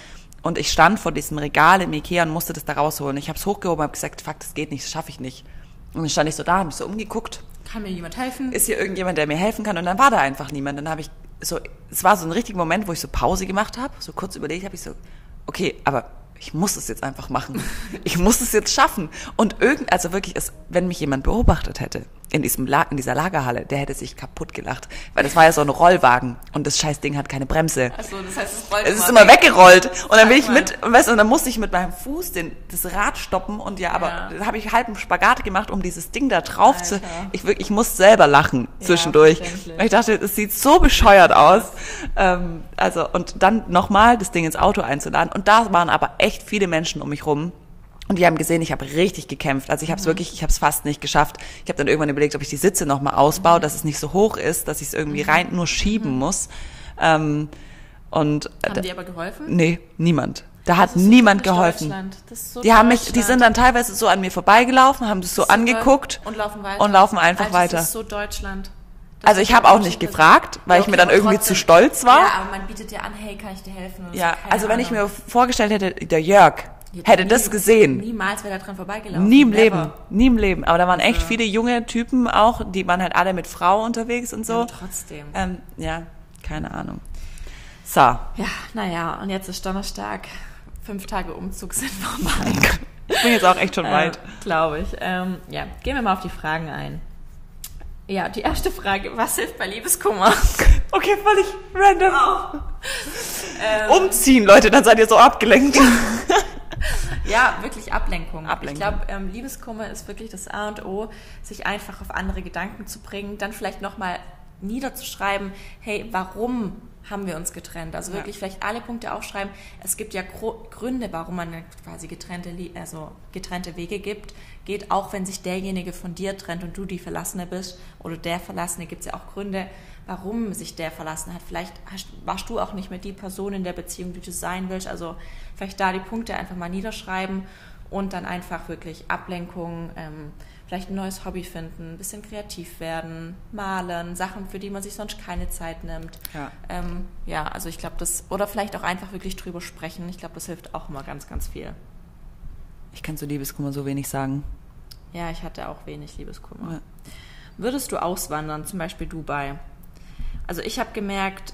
A: Und ich stand vor diesem Regal im Ikea und musste das da rausholen. Ich habe es hochgehoben habe gesagt, fuck, das geht nicht, das schaffe ich nicht. Und dann stand ich so da, habe mich so umgeguckt
B: Kann mir jemand helfen?
A: ist hier irgendjemand, der mir helfen kann? Und dann war da einfach niemand. Dann habe ich so, es war so ein richtiger Moment, wo ich so Pause gemacht habe, so kurz überlegt habe ich so, okay, aber ich muss es jetzt einfach machen. Ich muss es jetzt schaffen. Und irgend, also wirklich, es, wenn mich jemand beobachtet hätte in diesem La in dieser Lagerhalle, der hätte sich kaputt gelacht, weil das war ja so ein Rollwagen und das scheiß Ding hat keine Bremse.
B: Achso, das heißt, es rollt
A: Es ist immer weggerollt und dann bin ich mit, und weißt du, und dann musste ich mit meinem Fuß den, das Rad stoppen und ja, aber
B: Ja.
A: da habe ich halb einen Spagat gemacht, um dieses Ding da drauf zu.
B: Alter.
A: Ich wirklich, ich muss selber lachen zwischendurch.
B: verständlich.
A: Weil ich dachte, es sieht so bescheuert aus. Ähm, also und dann nochmal das Ding ins Auto einzuladen und da waren aber echt viele Menschen um mich rum. Und die haben gesehen, ich habe richtig gekämpft. Also ich habe es wirklich, ich habe es fast nicht geschafft. Ich habe dann irgendwann überlegt, ob ich die Sitze nochmal ausbaue, dass es nicht so hoch ist, dass ich es irgendwie rein nur schieben muss. Ähm, und
B: Haben die aber geholfen?
A: Nee, niemand. Da hat
B: so
A: niemand
B: typisch
A: geholfen.
B: So
A: Die haben mich, die sind dann teilweise so an mir vorbeigelaufen, haben das so
B: Super.
A: angeguckt
B: und laufen weiter.
A: und laufen einfach
B: Alter,
A: weiter.
B: Das ist so Deutschland. Das
A: Also ich habe
B: so
A: auch nicht gefragt, weil ich mir dann irgendwie
B: trotzdem.
A: zu stolz war.
B: Ja, aber man bietet dir an, hey, kann ich dir helfen?
A: Ja,
B: so,
A: also wenn ich mir vorgestellt hätte, der Jörg
B: Hätte
A: hätte
B: nie-
A: das gesehen.
B: Niemals wäre da dran vorbeigelaufen.
A: Nie im
B: Never.
A: Leben, nie im Leben. Aber da waren echt viele junge Typen auch, die waren halt alle mit Frau unterwegs und so.
B: Ja, trotzdem.
A: Ähm, ja, keine Ahnung. So,
B: Ja, naja, und jetzt ist Donnerstag. Fünf Tage Umzug sind vorbei.
A: ich bin jetzt auch echt schon weit.
B: Äh, Glaube ich. Ähm, ja, gehen wir mal auf die Fragen ein. Ja, die erste Frage, was hilft bei Liebeskummer?
A: Okay, völlig random.
B: Ähm,
A: Umziehen, Leute, dann seid ihr so abgelenkt.
B: Ja, wirklich Ablenkung.
A: Ablenkung.
B: Ich glaube, ähm, Liebeskummer ist wirklich das A und O, sich einfach auf andere Gedanken zu bringen, dann vielleicht nochmal niederzuschreiben, hey, warum haben wir uns getrennt? Also
A: Ja.
B: wirklich vielleicht alle Punkte aufschreiben. Es gibt ja Gründe, warum man quasi getrennte, also getrennte Wege gibt. Geht auch, wenn sich derjenige von dir trennt und du die Verlassene bist oder der Verlassene, gibt es ja auch Gründe, warum sich der verlassen hat. Vielleicht hast, warst du auch nicht mehr die Person in der Beziehung, die du sein willst. Also vielleicht da die Punkte einfach mal niederschreiben und dann einfach wirklich Ablenkung, ähm, vielleicht ein neues Hobby finden, ein bisschen kreativ werden, malen, Sachen, für die man sich sonst keine Zeit nimmt.
A: Ja.
B: Ähm, ja, also ich glaube, das, oder vielleicht auch einfach wirklich drüber sprechen. Ich glaube, das hilft auch immer ganz, ganz viel.
A: Ich kann zu Liebeskummer so wenig sagen.
B: Ja, ich hatte auch wenig Liebeskummer.
A: Ja.
B: Würdest du auswandern, zum Beispiel Dubai? Also ich habe gemerkt,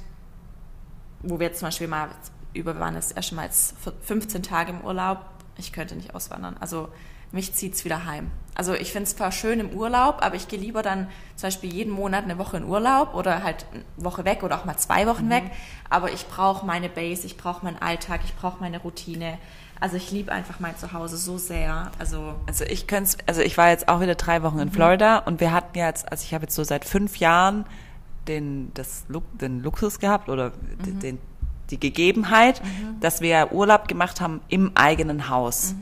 B: wo wir jetzt zum Beispiel mal über waren das erste Mal jetzt 15 Tage im Urlaub, ich könnte nicht auswandern. Also mich zieht's wieder heim. Also ich finde es zwar schön im Urlaub, aber ich gehe lieber dann zum Beispiel jeden Monat eine Woche in Urlaub oder halt eine Woche weg oder auch mal zwei Wochen weg. Aber ich brauche meine Base, ich brauche meinen Alltag, ich brauche meine Routine. Also ich liebe einfach mein Zuhause so sehr. Also
A: Also ich könnte also ich war jetzt auch wieder drei Wochen in Florida und wir hatten jetzt, also ich habe jetzt so seit fünf Jahren den, das, den Luxus gehabt oder d- den, die Gegebenheit, dass wir Urlaub gemacht haben im eigenen Haus.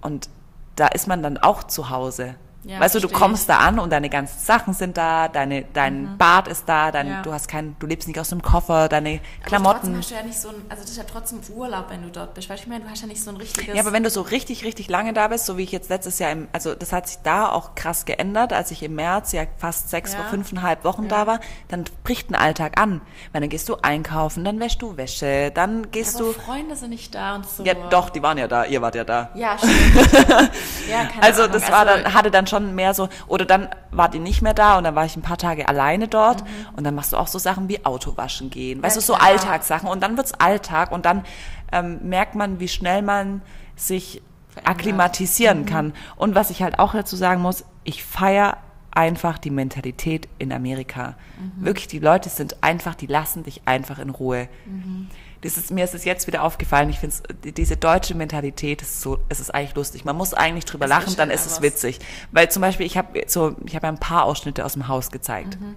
A: Und da ist man dann auch zu Hause.
B: Ja,
A: weißt du, du kommst da an und deine ganzen Sachen sind da, deine, dein Bad ist da, dein,
B: Ja.
A: du hast kein, du lebst nicht aus dem Koffer, deine
B: Aber trotzdem
A: Klamotten.
B: hast du ja nicht so ein, also das ist ja trotzdem Urlaub, wenn du dort bist. Weißt du, ich meine, du hast ja nicht so ein richtiges.
A: Ja, aber wenn du so richtig, richtig lange da bist, so wie ich jetzt letztes Jahr im, also das hat sich da auch krass geändert, als ich im März ja fast sechs,
B: Ja.
A: fünfeinhalb Wochen
B: Ja.
A: da war, dann bricht ein Alltag an. Weil dann gehst du einkaufen, dann wäschst du Wäsche, dann gehst
B: aber
A: du.
B: Freunde sind nicht da und so.
A: Ja, doch, die waren ja da, ihr wart ja da.
B: Ja, stimmt. ja, keine
A: Also
B: Ahnung.
A: das war
B: Also,
A: dann, hatte dann schon mehr so, oder dann war die nicht mehr da und dann war ich ein paar Tage alleine dort
B: Mhm.
A: und dann machst du auch so Sachen wie Autowaschen gehen, weißt
B: Ja,
A: du, so
B: klar.
A: Alltagssachen und dann wird's Alltag und dann ähm, merkt man, wie schnell man sich
B: Verändert.
A: akklimatisieren
B: Mhm.
A: kann. Und was ich halt auch dazu sagen muss, ich feiere einfach die Mentalität in Amerika.
B: Mhm.
A: Wirklich, die Leute sind einfach, die lassen dich einfach in Ruhe.
B: Mhm.
A: Das ist, mir ist es jetzt wieder aufgefallen. Ich finde diese deutsche Mentalität ist so, es ist eigentlich lustig. Man muss eigentlich drüber
B: Es
A: lachen,
B: ist
A: dann ist es witzig. Weil zum Beispiel, ich habe so, ich habe ja ein paar Ausschnitte aus dem Haus gezeigt.
B: Mhm.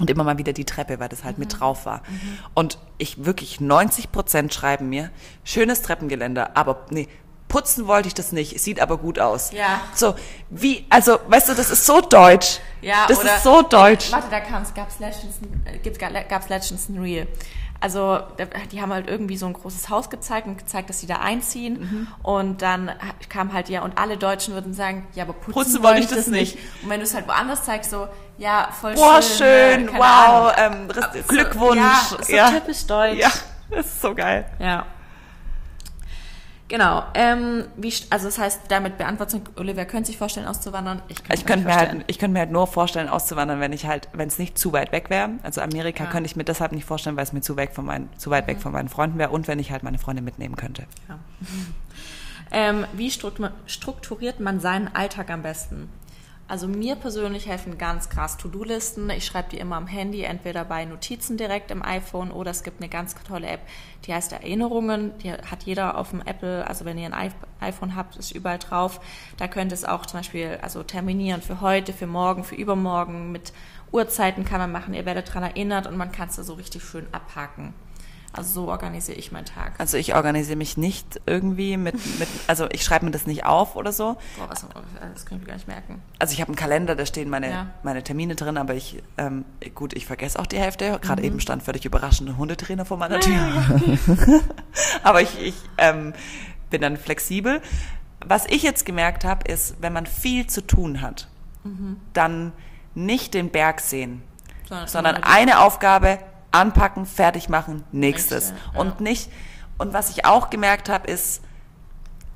A: Und immer mal wieder die Treppe, weil das halt mit drauf war. Und ich wirklich 90 Prozent schreiben mir, schönes Treppengeländer, aber nee, putzen wollte ich das nicht, sieht aber gut aus.
B: Ja.
A: So, wie, also, weißt du, das ist so deutsch.
B: Ja,
A: das
B: oder-
A: ist so deutsch.
B: Warte, da gab's letztens, äh, gab's letztens ein Reel. Also, die haben halt irgendwie so ein großes Haus gezeigt und gezeigt, dass sie da einziehen.
A: Mhm.
B: Und dann kam halt ja, und alle Deutschen würden sagen, ja, aber putzen,
A: Putzen
B: wollte
A: ich das nicht.
B: Und wenn du es halt woanders zeigst, so, ja, voll
A: Boah,
B: schön.
A: schön,
B: äh, keine
A: wow, ähm,
B: So,
A: Glückwunsch.
B: Ja, so typisch deutsch.
A: Ja, das ist so geil.
B: Ja. Genau. Ähm, wie, also das heißt, damit beantwortet Olivia könnte sich vorstellen, auszuwandern. Ich, könnte
A: Ich könnte mir halt, ich könnte mir halt nur vorstellen, auszuwandern, wenn ich halt, wenn es nicht zu weit weg wäre. Also Amerika
B: Ja.
A: könnte ich mir deshalb nicht vorstellen, weil es mir zu weg von meinen, zu weit weg von meinen Freunden wäre und wenn ich halt meine Freunde mitnehmen könnte.
B: Ja. ähm, wie struktu- strukturiert man seinen Alltag am besten? Also mir persönlich helfen ganz krass To-Do-Listen. Ich schreibe die immer am Handy, entweder bei Notizen direkt im iPhone oder es gibt eine ganz tolle App, die heißt Erinnerungen. Die hat jeder auf dem Apple, also wenn ihr ein iP- iPhone habt, ist überall drauf. Da könnt ihr es auch zum Beispiel also terminieren für heute, für morgen, für übermorgen. Mit Uhrzeiten kann man machen, ihr werdet daran erinnert und man kann es da so richtig schön abhaken. Also so organisiere ich meinen Tag.
A: Also ich organisiere mich nicht irgendwie mit, mit also ich schreibe mir das nicht auf oder so.
B: Boah, was, das kann ich mir gar nicht merken.
A: Also ich habe einen Kalender, da stehen meine,
B: Ja.
A: meine Termine drin, aber ich, ähm, gut, ich vergesse auch die Hälfte. Gerade
B: Mhm.
A: eben stand völlig überraschend ein Hundetrainer vor meiner Tür. aber ich, ich ähm, bin dann flexibel. Was ich jetzt gemerkt habe, ist, wenn man viel zu tun hat,
B: Mhm.
A: dann nicht den Berg sehen,
B: Sondern-
A: sondern
B: sondern
A: eine Aufgabe anpacken, fertig machen, nächstes.
B: Nächste, ja.
A: Und nicht, und was ich auch gemerkt habe, ist,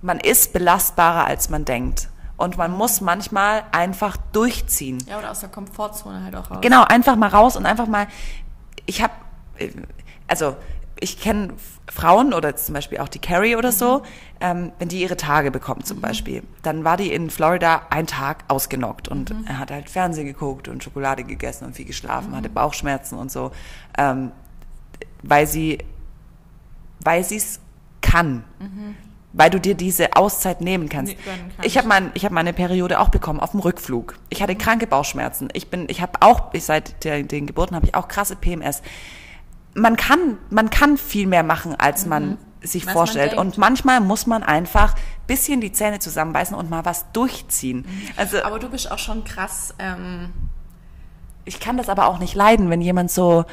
A: man ist belastbarer, als man denkt. Und man muss manchmal einfach durchziehen.
B: Ja, oder aus der Komfortzone halt auch raus.
A: Genau, einfach mal raus und einfach mal, ich habe, also ich kenne Frauen oder zum Beispiel auch die Carrie oder so, ähm, wenn die ihre Tage bekommt zum Beispiel, dann war die in Florida einen Tag ausgenockt und er hat halt Fernsehen geguckt und Schokolade gegessen und viel geschlafen, hatte Bauchschmerzen und so, ähm, weil sie, weil sie es kann. Weil du dir diese Auszeit nehmen kannst.
B: Nee.
A: Ich habe mein, ich habe meine Periode auch bekommen auf dem Rückflug. Ich hatte kranke Bauchschmerzen. Ich bin, ich habe auch, ich, seit der, den Geburten habe ich auch krasse PMS. Man kann, man kann viel mehr machen, als man sich
B: Was man
A: vorstellt.
B: denkt.
A: und manchmal muss man einfach bisschen die Zähne zusammenbeißen und mal was durchziehen. Also
B: Aber du bist auch schon krass, ähm,
A: ich kann das aber auch nicht leiden, wenn jemand so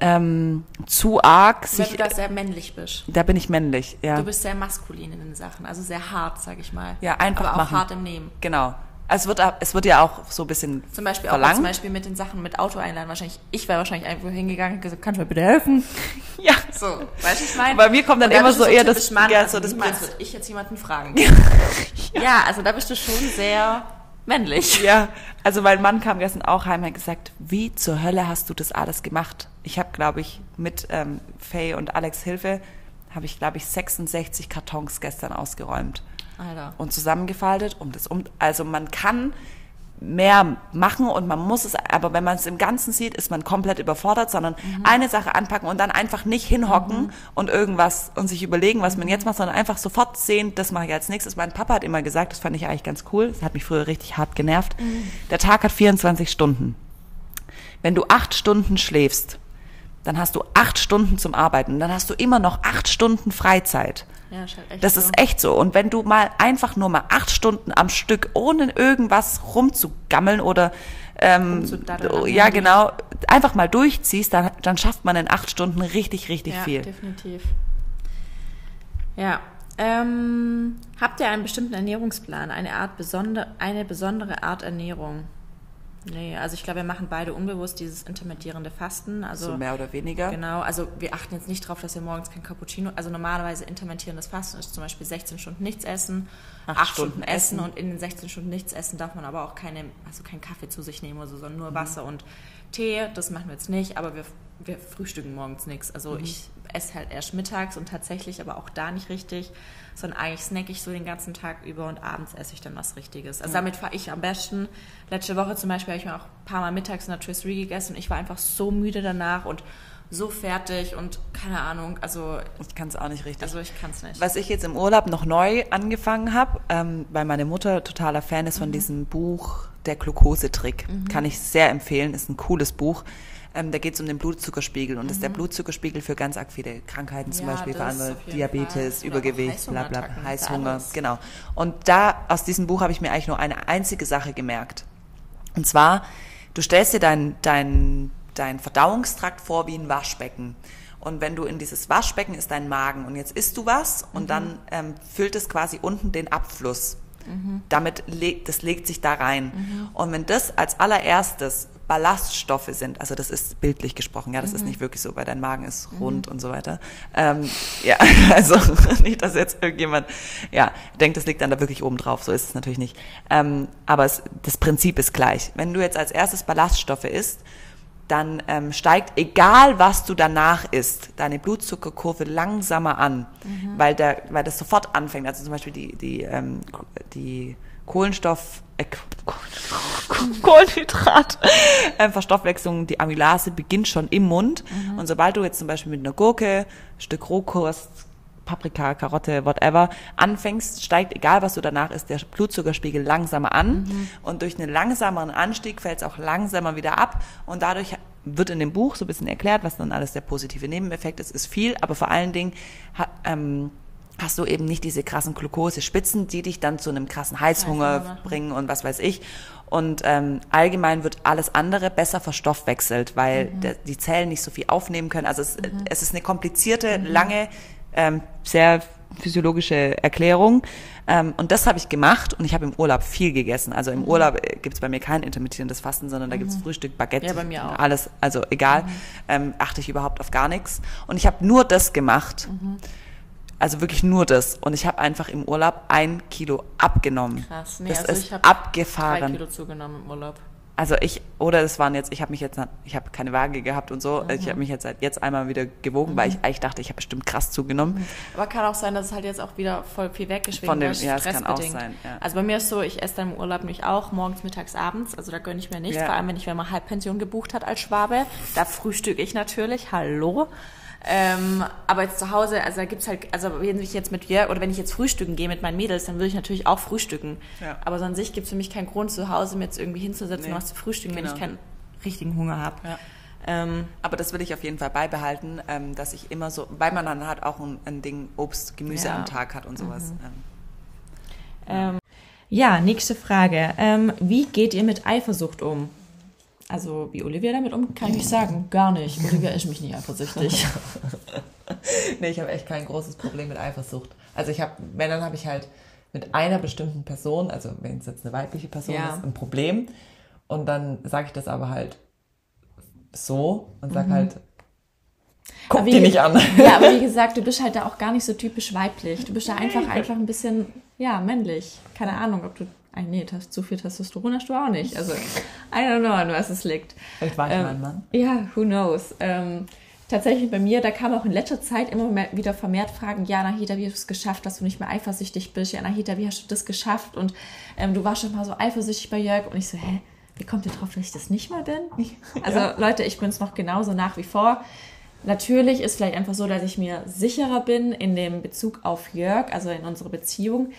A: ähm, zu arg
B: wenn
A: sich.
B: du da sehr männlich bist.
A: Da bin ich männlich, ja.
B: Du bist sehr maskulin in den Sachen, also sehr hart, sag ich mal.
A: Ja, einfach
B: Aber auch
A: machen.
B: hart im Nehmen.
A: Genau. Es wird, auch- es wird ja auch so ein bisschen
B: Zum Beispiel auch
A: verlangt.
B: zum Beispiel mit den Sachen mit Auto einladen. Wahrscheinlich, ich wäre wahrscheinlich irgendwo hingegangen und gesagt, kannst du mir bitte helfen?
A: Ja.
B: So, weißt du, ich meine?
A: Bei mir kommt dann
B: Und da
A: immer
B: du
A: so eher das-
B: Mann,
A: ja,
B: also
A: so das
B: niemals würde ich jetzt jemanden fragen. ja. also da bist du schon sehr männlich.
A: Ja, also mein Mann kam gestern auch heim und hat gesagt, wie zur Hölle hast du das alles gemacht? Ich habe, glaube ich, mit ähm, Faye und Alex Hilfe, habe ich, glaube ich, 66 Kartons gestern ausgeräumt
B: Alter.
A: und zusammengefaltet. Um das um, also man kann mehr machen und man muss es, aber wenn man es im Ganzen sieht, ist man komplett überfordert, sondern eine Sache anpacken und dann einfach nicht hinhocken und irgendwas und sich überlegen, was man jetzt macht, sondern einfach sofort sehen, das mache ich als nächstes. Mein Papa hat immer gesagt, das fand ich eigentlich ganz cool, das hat mich früher richtig hart genervt. Der Tag hat 24 Stunden. Wenn du acht Stunden schläfst, dann hast du acht Stunden zum Arbeiten, dann hast du immer noch acht Stunden Freizeit.
B: Ja, ist halt echt
A: Das
B: so.
A: ist echt so. Und wenn du mal einfach nur mal acht Stunden am Stück ohne irgendwas rumzugammeln oder ähm, ja genau, einfach mal durchziehst, dann, dann schafft man in acht Stunden richtig, richtig
B: ja,
A: viel.
B: definitiv. Ja. Ähm, habt ihr einen bestimmten Ernährungsplan, eine Art besonder, eine besondere Art Ernährung? Nee, also ich glaube, wir machen beide unbewusst dieses intermittierende Fasten. Also
A: So mehr oder weniger.
B: Genau, also wir achten jetzt nicht darauf, dass wir morgens kein Cappuccino, also normalerweise intermittierendes Fasten ist zum Beispiel 16 Stunden nichts essen,
A: Acht
B: 8
A: Stunden
B: Stunden
A: essen
B: und in den 16 Stunden nichts essen darf man aber auch keine, also keinen Kaffee zu sich nehmen oder so, sondern nur
A: Mhm.
B: Wasser und Tee, das machen wir jetzt nicht, aber wir, wir frühstücken morgens nichts.
A: Mhm.
B: Also ich esse halt erst mittags und tatsächlich aber auch da nicht richtig, sondern eigentlich snack ich so den ganzen Tag über und abends esse ich dann was Richtiges. Also damit fahre ich am besten. Letzte Woche zum Beispiel habe ich mir auch ein paar Mal mittags in der Trisserie gegessen und ich war einfach so müde danach und so fertig und keine Ahnung, also,
A: Ich kann es auch nicht richtig.
B: also ich kann es nicht.
A: Was ich jetzt im Urlaub noch neu angefangen habe, ähm, weil meine Mutter totaler Fan ist von diesem Buch Der Glukosetrick. Kann ich sehr empfehlen, ist ein cooles Buch. Ähm, da geht es um den Blutzuckerspiegel und das ist der Blutzuckerspiegel für ganz arg viele Krankheiten, zum
B: Mhm. Ja,
A: Beispiel
B: jeden
A: Diabetes,
B: Fall.
A: Übergewicht, bla bla, Heißhunger, genau. Und da aus diesem Buch habe ich mir eigentlich nur eine einzige Sache gemerkt. Und zwar, du stellst dir dein, dein, dein Verdauungstrakt vor wie ein Waschbecken. Und wenn du in dieses Waschbecken ist dein Magen und jetzt isst du was und dann ähm, füllt es quasi unten den Abfluss. Damit legt, das legt sich da rein. Und wenn das als allererstes Ballaststoffe sind, also das ist bildlich gesprochen, ja, das ist nicht wirklich so, weil dein Magen ist rund und so weiter. Ähm, ja, also nicht, dass jetzt irgendjemand, ja, denkt, das liegt dann da wirklich oben drauf, so ist es natürlich nicht. Ähm, aber es, das Prinzip ist gleich. Wenn du jetzt als erstes Ballaststoffe isst, dann ähm, steigt, egal was du danach isst, deine Blutzuckerkurve langsamer an, weil, der, weil das sofort anfängt. Also zum Beispiel die, die, ähm, die Kohlenstoff, äh, Kohlenhydrat, äh, Verstoffwechslung, die Amylase beginnt schon im Mund. Und sobald du jetzt zum Beispiel mit einer Gurke, Stück Rohkost, Paprika, Karotte, whatever, anfängst, steigt, egal was du danach isst, der Blutzuckerspiegel langsamer an. Und durch einen langsameren Anstieg fällt es auch langsamer wieder ab. Und dadurch wird in dem Buch so ein bisschen erklärt, was dann alles der positive Nebeneffekt ist, ist viel, aber vor allen Dingen ähm, hast du eben nicht diese krassen Glukosespitzen, die dich dann zu einem krassen Heißhunger
B: Heißhunger
A: bringen und was weiß ich. Und ähm, allgemein wird alles andere besser verstoffwechselt, weil der, die Zellen nicht so viel aufnehmen können. Also es, es ist eine komplizierte, lange, ähm, sehr physiologische Erklärung. Ähm, und das habe ich gemacht und ich habe im Urlaub viel gegessen. Also im Urlaub äh, gibt's bei mir kein intermittierendes Fasten, sondern da gibt's Frühstück, Baguette,
B: Ja, bei mir auch.
A: alles, also egal. Ähm, achte ich überhaupt auf gar nichts. Und ich habe nur das gemacht. Also wirklich nur das. Und ich habe einfach im Urlaub ein Kilo abgenommen.
B: Krass. Nee,
A: das
B: also
A: ist
B: ich hab Drei
A: abgefahren.
B: Kilo zugenommen im Urlaub.
A: Also ich, oder das waren jetzt, ich habe mich jetzt, ich habe keine Waage gehabt und so. Also ich habe mich jetzt seit jetzt einmal wieder gewogen, weil ich eigentlich dachte, ich habe bestimmt krass zugenommen.
B: Aber kann auch sein, dass es halt jetzt auch wieder voll viel weg ist
A: Von dem- ja, es kann auch
B: stressbedingt.
A: sein, ja.
B: Also bei mir ist so, ich esse dann im Urlaub nicht auch, morgens, mittags, abends. Also da gönne ich mir nichts.
A: Ja.
B: Vor allem, wenn ich mir mal Halbpension gebucht hat als Schwabe. Da frühstücke ich natürlich. Hallo. Ähm, aber jetzt zu Hause, also da gibt's halt, also wenn ich jetzt mit Jörg oder wenn ich jetzt frühstücken gehe mit meinen Mädels, dann würde ich natürlich auch frühstücken.
A: Ja.
B: Aber so an sich gibt's für mich keinen Grund, zu Hause mir jetzt irgendwie hinzusetzen
A: Nee.
B: und was zu frühstücken, wenn
A: Genau.
B: ich keinen richtigen Hunger habe.
A: Ja.
B: Ähm,
A: Aber das will ich auf jeden Fall beibehalten, ähm, dass ich immer so, weil man dann halt auch ein, ein Ding Obst, Gemüse
B: Ja.
A: am Tag hat und sowas. Ähm,
B: Ähm, ja, nächste Frage. Ähm, wie geht ihr mit Eifersucht um? Also, wie Olivia damit um, kann ich nicht sagen. Gar nicht. Olivia ist mich nicht eifersüchtig.
C: Nee, ich habe echt kein großes Problem mit Eifersucht. Also ich habe, wenn, dann habe ich halt mit einer bestimmten Person, also wenn es jetzt eine weibliche Person
B: Ja.
C: ist, ein Problem. Und dann sage ich das aber halt so und sag halt, guck
B: Aber
C: die
B: wie-
C: nicht an.
B: ja, aber wie gesagt, du bist halt da auch gar nicht so typisch weiblich. Du bist da einfach, einfach ein bisschen, ja, männlich. Keine Ahnung, ob du. Ach nee, zu viel Testosteron hast du auch nicht. Also, I don't know, an was es liegt.
C: Vielleicht war ich
B: Ähm,
C: mal ein Mann.
B: Ja, who knows. Ähm, tatsächlich bei mir, da kam auch in letzter Zeit immer wieder vermehrt Fragen, ja, Nahida, wie hast du es geschafft, dass du nicht mehr eifersüchtig bist? Ja, Nahida, wie hast du das geschafft? Und ähm, du warst schon mal so eifersüchtig bei Jörg. Und ich so, hä, wie kommt ihr drauf, dass ich das nicht mal bin? Also Leute, ich bin es noch genauso nach wie vor. Natürlich ist vielleicht einfach so, dass ich mir sicherer bin in dem Bezug auf Jörg, also in unsere Beziehung.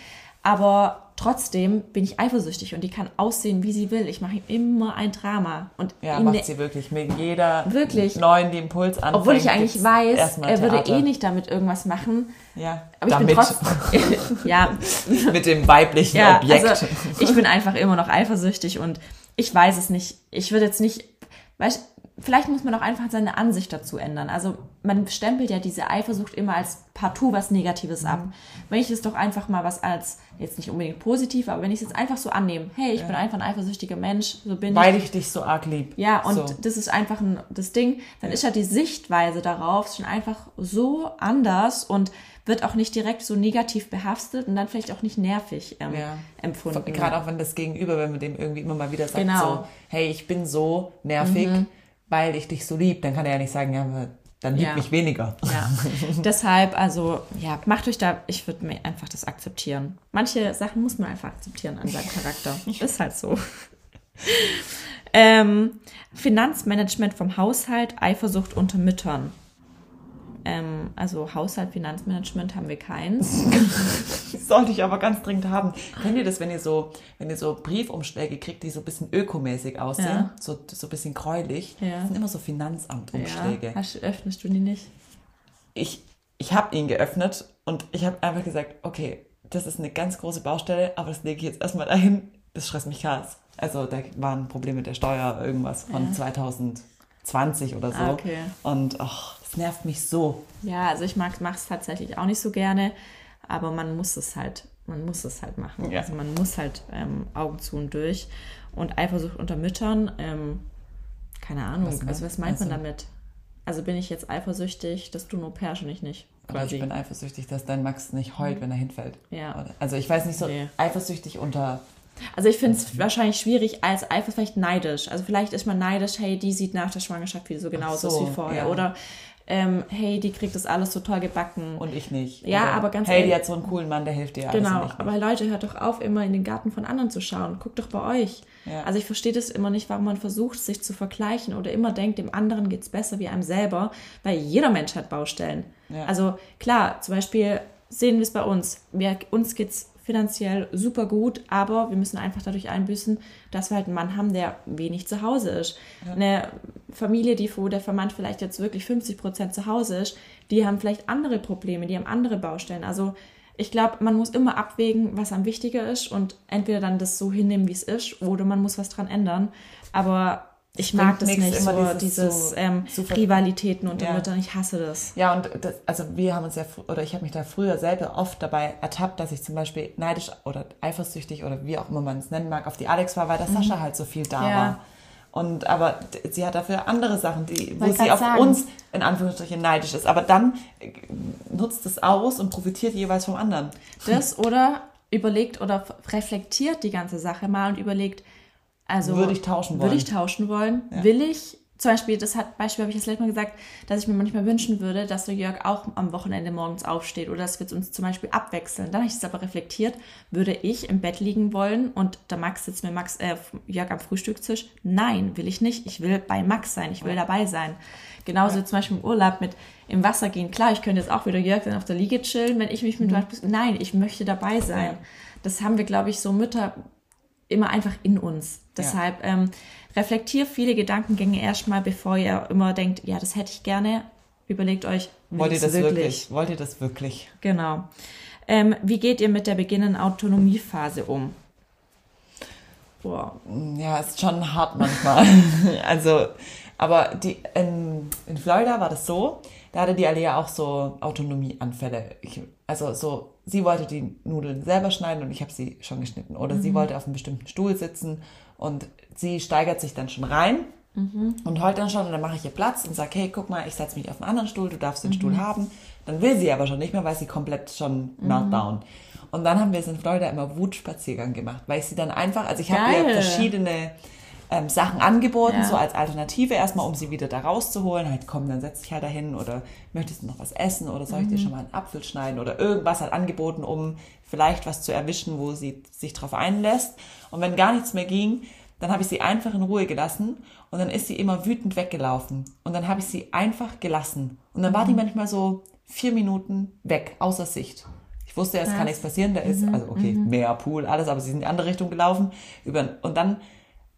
B: Aber trotzdem bin ich eifersüchtig und die kann aussehen, wie sie will. Ich mache ihm immer ein Drama. Und
C: Ja, macht sie wirklich mit jeder
B: Wirklich.
C: neuen, die Impuls anfängt.
B: obwohl ich eigentlich weiß, er würde eh nicht damit irgendwas machen.
C: Ja,
B: Aber ich
C: damit.
B: bin trotzdem. ja,
C: mit dem weiblichen
B: ja,
C: Objekt.
B: also ich bin einfach immer noch eifersüchtig und ich weiß es nicht. Ich würde jetzt nicht, weißt, vielleicht muss man auch einfach seine Ansicht dazu ändern. Also man stempelt ja diese Eifersucht immer als partout was Negatives ab. Wenn ich es doch einfach mal was als, jetzt nicht unbedingt positiv, aber wenn ich es jetzt einfach so annehme, hey, ich bin einfach ein eifersüchtiger Mensch, so bin ich.
C: weil ich dich so arg lieb.
B: Ja, und
C: so.
B: das ist einfach ein, das Ding, dann ist ja die Sichtweise darauf schon einfach so anders und wird auch nicht direkt so negativ behaftet und dann vielleicht auch nicht nervig ähm,
C: Ja.
B: empfunden.
C: Gerade auch wenn das Gegenüber, wenn man dem irgendwie immer mal wieder sagt,
B: Genau.
C: so, hey, ich bin so nervig, weil ich dich so lieb, dann kann er ja nicht sagen, ja, dann lieb
B: Ja.
C: mich weniger.
B: Ja, deshalb, also, ja, macht euch da, ich würde mir einfach das akzeptieren. Manche Sachen muss man einfach akzeptieren an seinem Charakter. Ist halt so. ähm, Finanzmanagement vom Haushalt, Eifersucht unter Müttern. Ähm, also Haushalt, Finanzmanagement haben wir keins.
A: Sollte ich aber ganz dringend haben. Kennt ihr das, wenn ihr so, wenn ihr so Briefumschläge kriegt, die so ein bisschen ökomäßig aussehen?
B: Ja.
A: So, so ein bisschen gräulich?
B: Ja.
A: Das sind immer so Finanzamtumschläge.
B: Ja, hast, öffnest du die nicht?
A: ich, ich habe ihn geöffnet und ich habe einfach gesagt, okay, das ist eine ganz große Baustelle, aber das lege ich jetzt erstmal dahin. Das stresst mich krass. Also da waren Probleme mit der Steuer, irgendwas von 2020 oder so.
B: Ah, okay.
A: Und ach, das nervt mich so.
B: Ja, also ich mag es tatsächlich auch nicht so gerne, aber man muss es halt, man muss es halt machen.
A: Ja.
B: Also man muss halt ähm, Augen zu und durch. Und Eifersucht unter Müttern, ähm, keine Ahnung,
A: Was
B: also was meint man
A: also-
B: damit? Also bin ich jetzt eifersüchtig, dass du nur Persch und ich nicht?
A: Aber
B: Quasi.
A: ich bin eifersüchtig, dass dein Max nicht heult, wenn er hinfällt.
B: Ja.
A: Also ich weiß nicht so
B: Nee.
A: eifersüchtig unter.
B: Also ich finde es wahrscheinlich schwierig als Eifersucht, vielleicht neidisch. Also vielleicht ist man neidisch, hey, die sieht nach der Schwangerschaft wieder so genauso
A: so,
B: aus wie vorher.
A: ja.
B: Oder ähm, hey, die kriegt das alles so toll gebacken.
A: Und ich nicht.
B: Ja,
A: Oder,
B: aber ganz
A: Hey, die
B: ehrlich-
A: hat so einen coolen Mann, der hilft dir. alles
B: Genau, aber Leute, hört doch auf, immer in den Garten von anderen zu schauen. Guckt doch bei euch.
A: Ja.
B: Also ich verstehe das immer nicht, warum man versucht, sich zu vergleichen oder immer denkt, dem anderen geht's besser wie einem selber, weil jeder Mensch hat Baustellen.
A: Ja.
B: Also klar, zum Beispiel sehen wir es bei uns. Wir, uns geht's finanziell super gut, aber wir müssen einfach dadurch einbüßen, dass wir halt einen Mann haben, der wenig zu Hause ist. Eine Familie, die wo der Vermann vielleicht jetzt wirklich 50 Prozent zu Hause ist, die haben vielleicht andere Probleme, die haben andere Baustellen. Also ich glaube, man muss immer abwägen, was am wichtiger ist und entweder dann das so hinnehmen, wie es ist, oder man muss was dran ändern. Aber ich mag das nicht,
A: immer
B: so
A: dieses
B: dieses ähm, Rivalitäten unter
A: Ja.
B: Müttern. Ich hasse das.
A: Ja, und das, also wir haben uns ja, oder ich habe mich da früher selber oft dabei ertappt, dass ich zum Beispiel neidisch oder eifersüchtig oder wie auch immer man es nennen mag, auf die Alex war, weil der Sascha halt so viel da
B: Mhm. Ja.
A: war. Und aber sie hat dafür andere Sachen, die, wo sie auf
B: sagen.
A: uns in Anführungsstrichen neidisch ist. Aber dann äh, nutzt es aus und profitiert jeweils vom anderen.
B: Das oder überlegt oder reflektiert die ganze Sache mal und überlegt, also
A: Würde ich tauschen wollen?
B: Würde ich tauschen wollen? Will ich? Zum Beispiel, das hat Beispiel habe ich das letzte Mal gesagt, dass ich mir manchmal wünschen würde, dass der Jörg auch am Wochenende morgens aufsteht oder dass wir uns zum Beispiel abwechseln. Dann habe ich das aber reflektiert, würde ich im Bett liegen wollen und der Max sitzt mit Max, äh, Jörg am Frühstückstisch? Nein, will ich nicht. Ich will bei Max sein, ich will dabei sein. Genauso zum Beispiel im Urlaub mit im Wasser gehen. Klar, ich könnte jetzt auch wieder Jörg dann auf der Liege chillen, wenn ich mich mit Nein, ich möchte dabei sein.
A: Ja.
B: Das haben wir, glaube ich, so Mütter immer einfach in uns. Deshalb ähm, reflektiert viele Gedankengänge erstmal, bevor ihr immer denkt, ja, das hätte ich gerne. Überlegt euch,
A: Wollt ihr das wirklich? Wollt ihr das wirklich?
B: Genau. Ähm, wie geht ihr mit der beginnenden Autonomiephase um? Boah.
A: Ja, ist schon hart manchmal. also, aber die, in, in Florida war das so, da hatte die Alea auch so Autonomieanfälle. Ich, also so, sie wollte die Nudeln selber schneiden und ich habe sie schon geschnitten. Oder sie wollte auf einem bestimmten Stuhl sitzen und sie steigert sich dann schon rein und heult dann schon und dann mache ich ihr Platz und sage, hey, guck mal, ich setze mich auf einen anderen Stuhl, du darfst den Stuhl haben. Dann will sie aber schon nicht mehr, weil sie komplett schon Meltdown. Und dann haben wir es in Florida immer Wutspaziergang gemacht, weil ich sie dann einfach, also ich habe ihr verschiedene ähm, Sachen angeboten,
B: Ja.
A: so als Alternative erstmal, um sie wieder da rauszuholen. Halt, komm, dann setz dich halt dahin oder möchtest du noch was essen oder soll ich dir schon mal einen Apfel schneiden oder irgendwas halt angeboten, um vielleicht was zu erwischen, wo sie sich drauf einlässt. Und wenn gar nichts mehr ging, dann habe ich sie einfach in Ruhe gelassen und dann ist sie immer wütend weggelaufen. Und dann habe ich sie einfach gelassen. Und dann war die manchmal so vier Minuten weg, außer Sicht. Ich wusste, es kann nichts passieren, da ist, also okay, Meer, Pool, alles, aber sie sind in die andere Richtung gelaufen. Über, und dann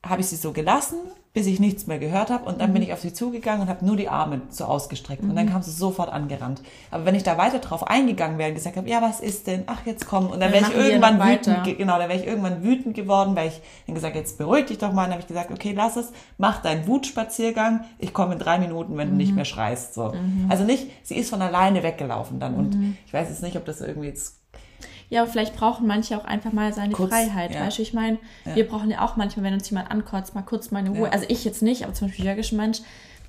A: habe ich sie so gelassen, bis ich nichts mehr gehört habe. Und dann bin ich auf sie zugegangen und habe nur die Arme so ausgestreckt. Und dann kam sie sofort angerannt. Aber wenn ich da weiter drauf eingegangen wäre und gesagt habe, ja, was ist denn? Ach, jetzt komm. Und dann
B: Dann
A: wäre ich irgendwann wütend, genau, dann wäre ich irgendwann wütend geworden, weil ich dann gesagt, jetzt beruhig dich doch mal. Und dann habe ich gesagt, okay, lass es, mach deinen Wutspaziergang. Ich komme in drei Minuten, wenn du
B: Mhm.
A: nicht mehr schreist. So. Also nicht, sie ist von alleine weggelaufen dann.
B: Mhm.
A: Und ich weiß jetzt nicht, ob das irgendwie jetzt
B: Ja, aber vielleicht brauchen manche auch einfach mal seine
A: Kurz,
B: Freiheit.
A: ja.
B: Weißt du, ich meine, wir brauchen ja auch manchmal, wenn uns jemand ankotzt, mal kurz meine Ruhe.
A: Ja.
B: Also ich jetzt nicht, aber zum Beispiel Jörg ist ein Mensch,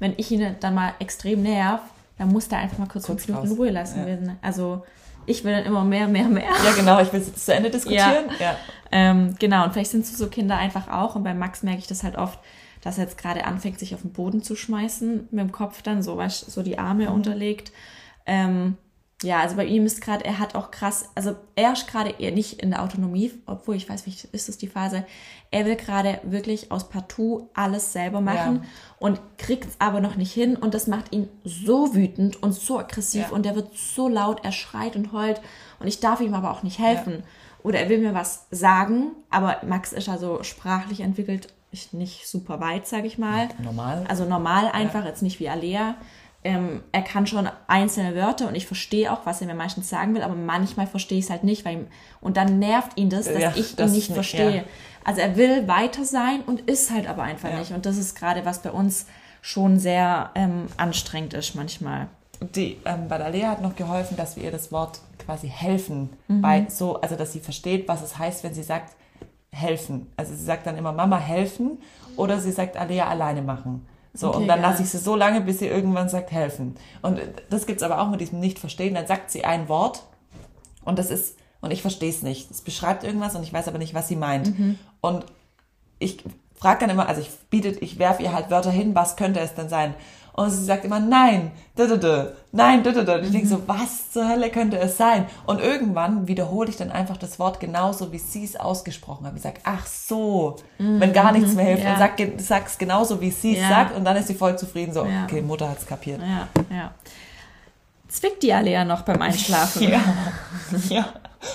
B: wenn ich ihn dann mal extrem nerv, dann muss der einfach mal kurz,
A: Kurz
B: fünf Minuten. Ruhe lassen
A: Ja.
B: werden. Also ich will dann immer mehr, mehr, mehr.
A: Ja, genau, ich will es jetzt zu Ende diskutieren. Ja.
B: Ähm, genau, und vielleicht sind so, so Kinder einfach auch. Und bei Max merke ich das halt oft, dass er jetzt gerade anfängt, sich auf den Boden zu schmeißen, mit dem Kopf dann so, weißt, so die Arme unterlegt. Ähm, ja, also bei ihm ist gerade, er hat auch krass, also er ist gerade eher nicht in der Autonomie, obwohl ich weiß, wie ist es die Phase. Er will gerade wirklich aus Partout alles selber machen
A: Ja.
B: und kriegt es aber noch nicht hin und das macht ihn so wütend und so aggressiv
A: Ja.
B: und der wird so laut, er schreit und heult und ich darf ihm aber auch nicht helfen. Oder er will mir was sagen, aber Max ist also sprachlich entwickelt ich nicht super weit, sage ich mal.
A: Normal.
B: Also normal einfach, jetzt nicht wie Alea. Ähm, er kann schon einzelne Wörter und ich verstehe auch, was er mir meistens sagen will, aber manchmal verstehe ich es halt nicht, weil ihm, und dann nervt ihn das, dass
A: Ja,
B: ich
A: das
B: ihn nicht verstehe.
A: ja.
B: Also er will weiter sein und ist halt aber einfach
A: Ja.
B: nicht. Und das ist gerade, was bei uns schon sehr ähm, anstrengend ist manchmal.
A: die, ähm, bei der Lea hat noch geholfen, dass wir ihr das Wort quasi helfen,
B: Mhm.
A: bei so, also dass sie versteht, was es heißt, wenn sie sagt helfen. Also sie sagt dann immer Mama helfen oder sie sagt Alea alleine machen. So,
B: Okay,
A: und dann lasse ich sie so lange, bis sie irgendwann sagt helfen. Und das gibt's aber auch mit diesem Nicht-Verstehen. Dann sagt sie ein Wort und das ist, und ich verstehe es nicht. Es beschreibt irgendwas und ich weiß aber nicht, was sie meint.
B: Mhm.
A: Und ich frage dann immer, also ich biete, ich werfe ihr halt Wörter hin, was könnte es denn sein? Und sie sagt immer, nein, da, nein, da. Und ich denke so, was zur Hölle könnte es sein? Und irgendwann wiederhole ich dann einfach das Wort genauso, wie sie es ausgesprochen hat. Ich sage, ach so, wenn gar nichts mehr hilft.
B: ja.
A: Und sag, sag's genauso, wie sie es
B: Ja.
A: sagt. Und dann ist sie voll zufrieden, so,
B: Ja.
A: okay, Mutter hat's kapiert.
B: Ja, ja. Zwickt die Alea noch beim Einschlafen?
A: Ja, ja.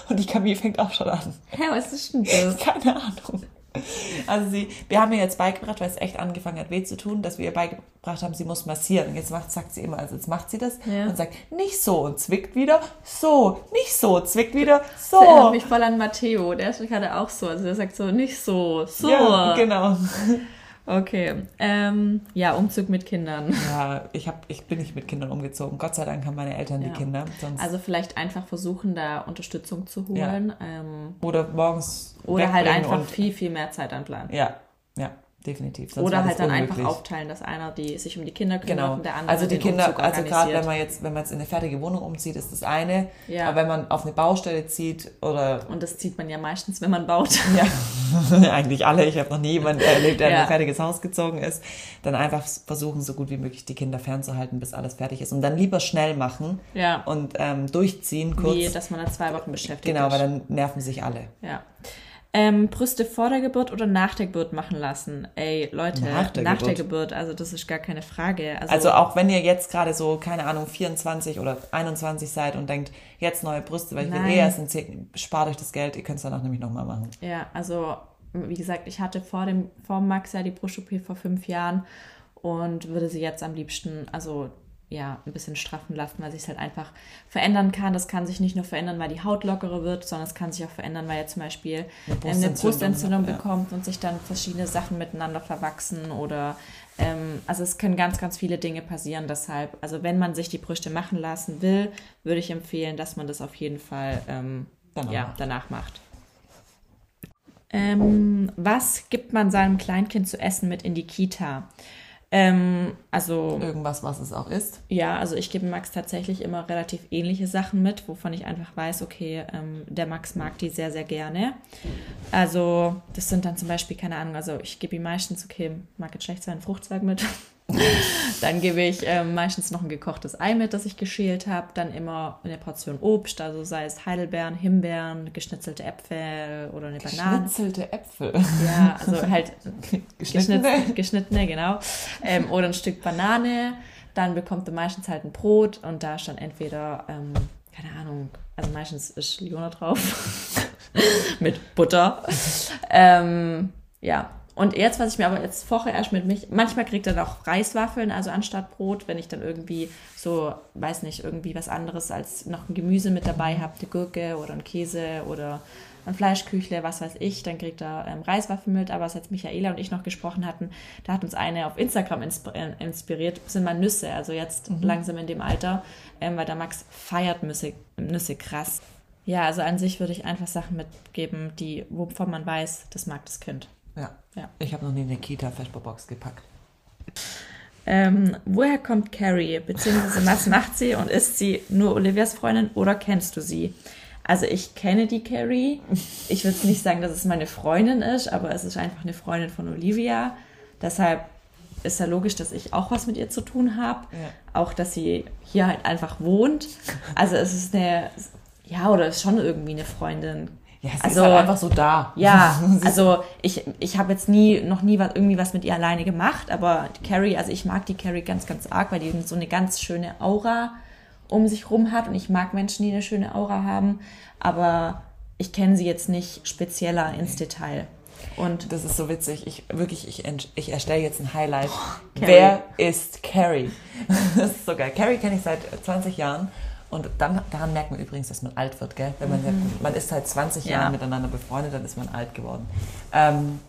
A: Und die Camille fängt auch schon an.
B: Hä, was ist denn das?
A: Keine Ahnung. Also sie, wir haben ihr jetzt beigebracht, weil es echt angefangen hat weh zu tun, dass wir ihr beigebracht haben, sie muss massieren. Und jetzt macht, sagt sie immer, also jetzt macht sie das
B: Ja.
A: und sagt, nicht so und zwickt wieder, so, nicht so, zwickt wieder,
B: Das erinnert
A: so.
B: mich voll an Matteo, der ist gerade auch so. Also der sagt so, nicht so, so.
A: Ja, genau.
B: Okay. Ähm, ja, Umzug mit Kindern.
A: Ja, ich, hab, ich bin nicht mit Kindern umgezogen. Gott sei Dank haben meine Eltern
B: Ja.
A: die Kinder. Sonst,
B: Also vielleicht einfach versuchen, da Unterstützung zu holen. Ähm,
A: oder morgens
B: oder halt einfach viel, viel mehr Zeit anplanen.
A: Ja, ja, definitiv. Sonst
B: Oder halt dann
A: unmöglich.
B: einfach aufteilen, dass einer die sich um die Kinder kümmert
A: Genau.
B: und der andere
A: Also die Kinder,
B: Umzug
A: also gerade wenn man jetzt, wenn man jetzt in eine fertige Wohnung umzieht, ist das eine.
B: Ja.
A: Aber wenn man auf eine Baustelle zieht oder
B: Und das zieht man ja meistens, wenn man baut.
A: ja, eigentlich alle, ich habe noch nie jemanden erlebt, der in
B: Ja.
A: ein fertiges Haus gezogen ist, dann einfach versuchen, so gut wie möglich die Kinder fernzuhalten, bis alles fertig ist. Und dann lieber schnell machen
B: Ja.
A: und ähm, durchziehen kurz.
B: Wie, dass man da zwei Wochen beschäftigt
A: genau,
B: ist.
A: weil dann nerven sich alle.
B: Ja. Ähm, Brüste vor der Geburt oder nach der Geburt machen lassen? Ey, Leute,
A: Nach der
B: der
A: Geburt.
B: Geburt, also das ist gar keine Frage. Also,
A: Also auch wenn ihr jetzt gerade so, keine Ahnung, 24 oder 21 seid und denkt, jetzt neue Brüste, weil ich will eh erst in 10, spart euch das Geld, ihr könnt es danach nämlich nochmal machen.
B: Ja, also wie gesagt, ich hatte vor dem vor Max ja die Brust-OP vor fünf Jahren und würde sie jetzt am liebsten, also ja, ein bisschen straffen lassen, weil sich es halt einfach verändern kann. Das kann sich nicht nur verändern, weil die Haut lockerer wird, sondern es kann sich auch verändern, weil er zum Beispiel
A: Eine
B: eine
A: Brustentzündung
B: Brustentzündung
A: hat, ja.
B: bekommt und sich dann verschiedene Sachen miteinander verwachsen oder ähm, also es können ganz, ganz viele Dinge passieren. Deshalb, also wenn man sich die Brüste machen lassen will, würde ich empfehlen, dass man das auf jeden Fall ähm,
A: Danach
B: ja,
A: macht.
B: danach macht. Ähm, was gibt man seinem Kleinkind zu essen mit in die Kita? Ähm, also
A: Irgendwas, was es auch ist.
B: ja, also ich gebe Max tatsächlich immer relativ ähnliche Sachen mit, wovon ich einfach weiß, okay, ähm, der Max mag die sehr, sehr gerne. Also das sind dann zum Beispiel, keine Ahnung, also ich gebe ihm meistens, okay, mag jetzt schlecht sein, Fruchtzweig mit. dann gebe ich ähm, meistens noch ein gekochtes Ei mit, das ich geschält habe. Dann immer eine Portion Obst, also sei es Heidelbeeren, Himbeeren, geschnitzelte Äpfel oder eine Banane.
A: Schnitzelte Äpfel.
B: Ja, also halt
A: Geschnittene?
B: geschnittene, geschnittene genau. Ähm, oder ein Stück Banane. Dann bekommt er meistens halt ein Brot und da ist dann entweder, ähm, keine Ahnung, also meistens ist Liona drauf mit Butter. ähm, ja. Und jetzt, was ich mir aber jetzt vorher erst mit mich, manchmal kriegt er auch Reiswaffeln, also anstatt Brot, wenn ich dann irgendwie so, weiß nicht, irgendwie was anderes als noch ein Gemüse mit dabei habe, eine Gurke oder ein Käse oder ein Fleischküchle, was weiß ich, dann kriegt er ähm, Reiswaffeln mit. Aber was jetzt Michaela und ich noch gesprochen hatten, da hat uns eine auf Instagram insp äh, inspiriert, sind mal Nüsse, also jetzt langsam in dem Alter, ähm, weil der Max feiert Nüsse, Nüsse krass. Ja, also an sich würde ich einfach Sachen mitgeben, die, wovon man weiß, das mag das Kind.
A: Ja.
B: Ja.
A: Ich habe noch nie eine Kita-Vesperbox gepackt.
B: Ähm, woher kommt Carrie? Beziehungsweise was macht sie und ist sie nur Olivias Freundin oder kennst du sie? Also ich kenne die Carrie. Ich würde nicht sagen, dass es meine Freundin ist, aber es ist einfach eine Freundin von Olivia. Deshalb ist ja logisch, dass ich auch was mit ihr zu tun habe.
A: Ja.
B: Auch, dass sie hier halt einfach wohnt. Also es ist eine, ja, oder ist schon irgendwie eine Freundin.
A: Ja, sie
B: also,
A: ist halt einfach so da.
B: Ja, also ich, ich habe jetzt nie, noch nie was, irgendwie was mit ihr alleine gemacht, aber Carrie, also ich mag die Carrie ganz, ganz arg, weil die so eine ganz schöne Aura um sich rum hat und ich mag Menschen, die eine schöne Aura haben, aber ich kenne sie jetzt nicht spezieller ins Detail. Und
A: Das ist so witzig. Ich wirklich, ich, ich erstelle jetzt ein Highlight.
B: Carrie.
A: Wer ist Carrie? Das ist so geil. Carrie kenne ich seit 20 Jahren. Und dann, daran merkt man übrigens, dass man alt wird, gell? Wenn man, man ist seit 20
B: Mhm. Ja.
A: Jahren miteinander befreundet, dann ist man alt geworden. Ähm,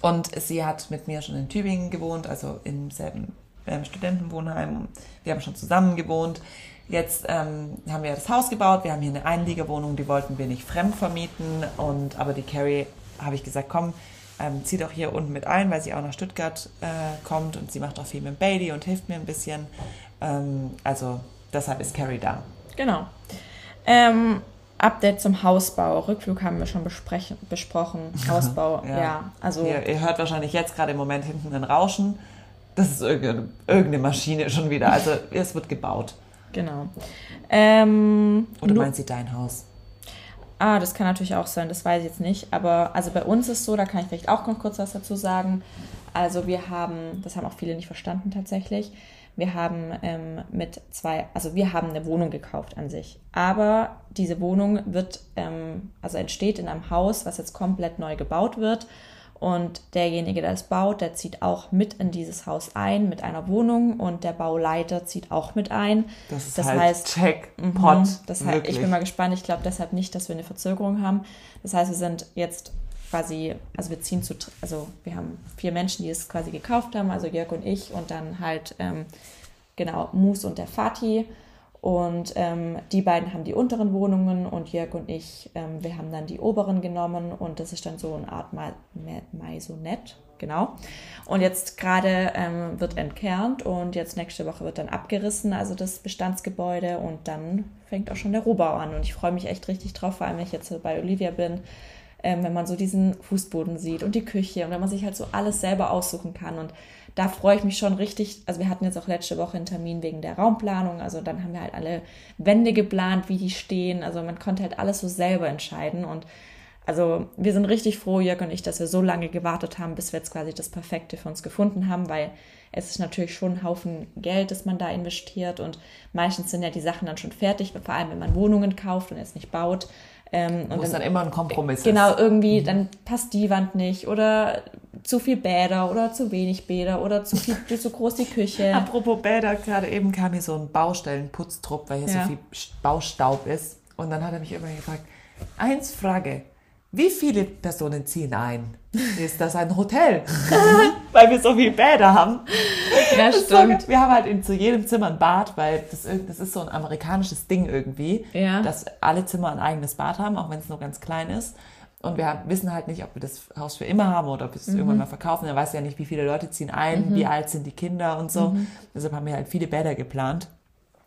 A: und sie hat mit mir schon in Tübingen gewohnt, also im selben ähm, Studentenwohnheim. Wir haben schon zusammen gewohnt. Jetzt ähm, haben wir das Haus gebaut. Wir haben hier eine Einliegerwohnung, die wollten wir nicht fremd vermieten. Und, aber die Carrie habe ich gesagt, komm, ähm, zieh doch hier unten mit ein, weil sie auch nach Stuttgart äh, kommt und sie macht auch viel mit Bailey und hilft mir ein bisschen. Ähm, also deshalb ist Carrie da.
B: Genau. Ähm, Update zum Hausbau. Rückflug haben wir schon besprochen. Hausbau, ja.
A: Ja.
B: Also
A: Ihr, ihr hört wahrscheinlich jetzt gerade im Moment hinten ein Rauschen. Das ist irgendeine, irgendeine Maschine schon wieder. Also es wird gebaut.
B: genau. Ähm,
A: Oder meint sie dein Haus?
B: Ah, das kann natürlich auch sein, das weiß ich jetzt nicht. Aber also bei uns ist so, da kann ich vielleicht auch noch kurz was dazu sagen. Also wir haben, das haben auch viele nicht verstanden tatsächlich. Wir haben ähm, mit zwei, also wir haben eine Wohnung gekauft an sich. Aber diese Wohnung wird, ähm, also entsteht in einem Haus, was jetzt komplett neu gebaut wird. Und derjenige, der es baut, der zieht auch mit in dieses Haus ein mit einer Wohnung und der Bauleiter zieht auch mit ein.
A: Das ist
B: Das
A: halt
B: heißt-
A: Jackpot.
B: Mhm. Das heißt, ich bin mal gespannt. Ich glaube deshalb nicht, dass wir eine Verzögerung haben. Das heißt, wir sind jetzt quasi, also wir ziehen zu, also wir haben vier Menschen, die es quasi gekauft haben, also Jörg und ich und dann halt ähm, genau Mus und der Fatih. Und ähm, die beiden haben die unteren Wohnungen und Jörg und ich, ähm, wir haben dann die oberen genommen und das ist dann so eine Art Ma Ma Maisonette, genau. Und jetzt gerade ähm, wird entkernt und jetzt nächste Woche wird dann abgerissen, also das Bestandsgebäude und dann fängt auch schon der Rohbau an und ich freue mich echt richtig drauf, vor allem wenn ich jetzt bei Olivia bin, ähm, wenn man so diesen Fußboden sieht und die Küche und wenn man sich halt so alles selber aussuchen kann und da freue ich mich schon richtig. Also wir hatten jetzt auch letzte Woche einen Termin wegen der Raumplanung. Also dann haben wir halt alle Wände geplant, wie die stehen. Also man konnte halt alles so selber entscheiden. Und also wir sind richtig froh, Jörg und ich, dass wir so lange gewartet haben, bis wir jetzt quasi das Perfekte für uns gefunden haben, weil es ist natürlich schon ein Haufen Geld, das man da investiert. Und meistens sind ja die Sachen dann schon fertig, vor allem wenn man Wohnungen kauft und jetzt nicht baut. Ähm, und
A: es dann immer ein Kompromiss
B: Genau, irgendwie, dann passt die Wand nicht oder zu viel Bäder oder zu wenig Bäder oder zu viel, zu groß die Küche.
A: Apropos Bäder, gerade eben kam hier so ein Baustellenputztrupp, weil hier
B: Ja.
A: so viel Baustaub ist. Und dann hat er mich irgendwann gefragt, eins Frage, wie viele Personen ziehen ein? Ist das ein Hotel? weil wir so viele Bäder haben.
B: Ja,
A: Das ist so wir haben halt in zu jedem Zimmer ein Bad, weil das, das ist so ein amerikanisches Ding irgendwie,
B: Ja.
A: dass alle Zimmer ein eigenes Bad haben, auch wenn es nur ganz klein ist. Und wir haben, wissen halt nicht, ob wir das Haus für immer haben oder ob wir es irgendwann mal verkaufen. Er weiß ja nicht, wie viele Leute ziehen ein, wie alt sind die Kinder und so. Deshalb haben wir halt viele Bäder geplant.